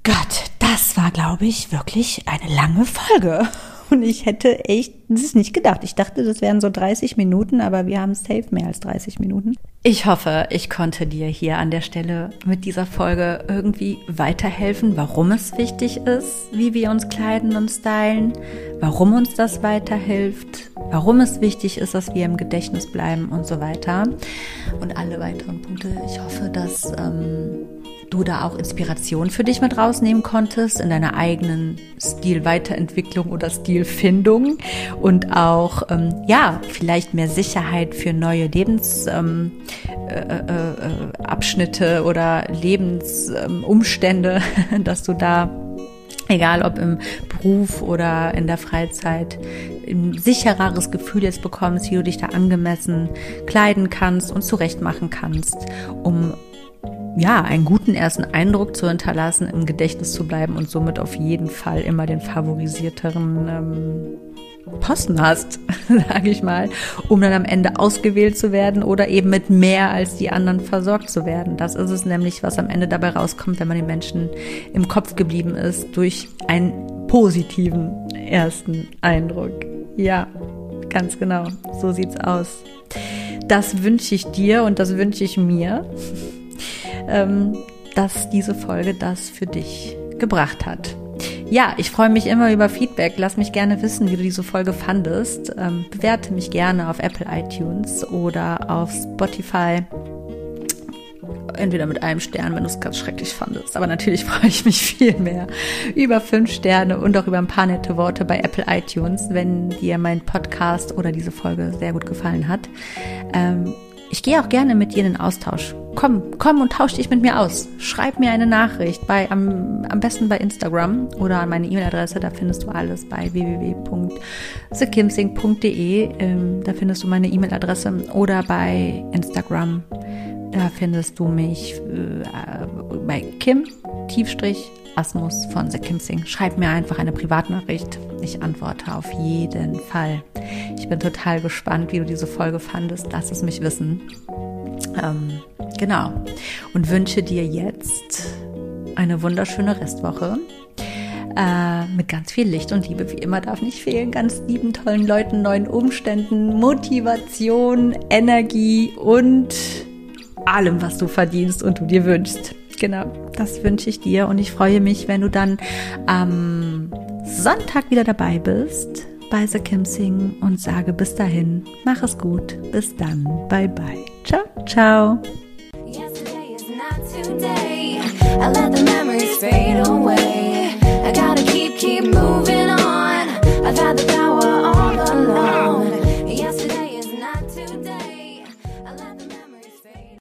Gott, das war, glaube ich, wirklich eine lange Folge. Und ich hätte echt das nicht gedacht. Ich dachte, das wären so 30 Minuten, aber wir haben safe mehr als 30 Minuten. Ich hoffe, ich konnte dir hier an der Stelle mit dieser Folge irgendwie weiterhelfen, warum es wichtig ist, wie wir uns kleiden und stylen, warum uns das weiterhilft, warum es wichtig ist, dass wir im Gedächtnis bleiben und so weiter. Und alle weiteren Punkte. Ich hoffe, dass ähm, du da auch Inspiration für dich mit rausnehmen konntest in deiner eigenen Stilweiterentwicklung oder Stilfindung und auch ähm, ja vielleicht mehr Sicherheit für neue Lebensabschnitte ähm, äh, äh, äh oder Lebensumstände, ähm, *laughs* dass du da egal ob im Beruf oder in der Freizeit, ein sichereres Gefühl jetzt bekommst, wie du dich da angemessen kleiden kannst und zurechtmachen kannst, um ja, einen guten ersten Eindruck zu hinterlassen, im Gedächtnis zu bleiben und somit auf jeden Fall immer den favorisierteren ähm, Posten hast, *laughs* sage ich mal, um dann am Ende ausgewählt zu werden oder eben mit mehr als die anderen versorgt zu werden. Das ist es nämlich, was am Ende dabei rauskommt, wenn man den Menschen im Kopf geblieben ist durch einen positiven ersten Eindruck. Ja, ganz genau. So sieht's aus. Das wünsche ich dir und das wünsche ich mir *laughs* dass diese Folge das für dich gebracht hat. Ja, ich freue mich immer über Feedback. Lass mich gerne wissen, wie du diese Folge fandest. Ähm, bewerte mich gerne auf Apple iTunes oder auf Spotify. Entweder mit einem Stern, wenn du es ganz schrecklich fandest. Aber natürlich *laughs* freue ich mich viel mehr über fünf Sterne und auch über ein paar nette Worte bei Apple iTunes, wenn dir mein Podcast oder diese Folge sehr gut gefallen hat. Ähm, ich gehe auch gerne mit dir in den Austausch. Komm, komm und tausch dich mit mir aus. Schreib mir eine Nachricht bei am, am besten bei Instagram oder an meine E-Mail-Adresse. Da findest du alles bei www.thekimsing.de. Ähm, da findest du meine E-Mail-Adresse oder bei Instagram. Da findest du mich äh, bei Kim Tiefstrich Asmus von The Kim Sing. Schreib mir einfach eine Privatnachricht. Ich antworte auf jeden Fall. Ich bin total gespannt, wie du diese Folge fandest. Lass es mich wissen. Ähm, genau. Und wünsche dir jetzt eine wunderschöne Restwoche. Äh, mit ganz viel Licht und Liebe, wie immer, darf nicht fehlen. Ganz lieben, tollen Leuten, neuen Umständen, Motivation, Energie und allem, was du verdienst und du dir wünschst. Genau, das wünsche ich dir und ich freue mich, wenn du dann am Sonntag wieder dabei bist bei The Kim Sing und sage bis dahin, mach es gut, bis dann, bye bye, ciao, ciao.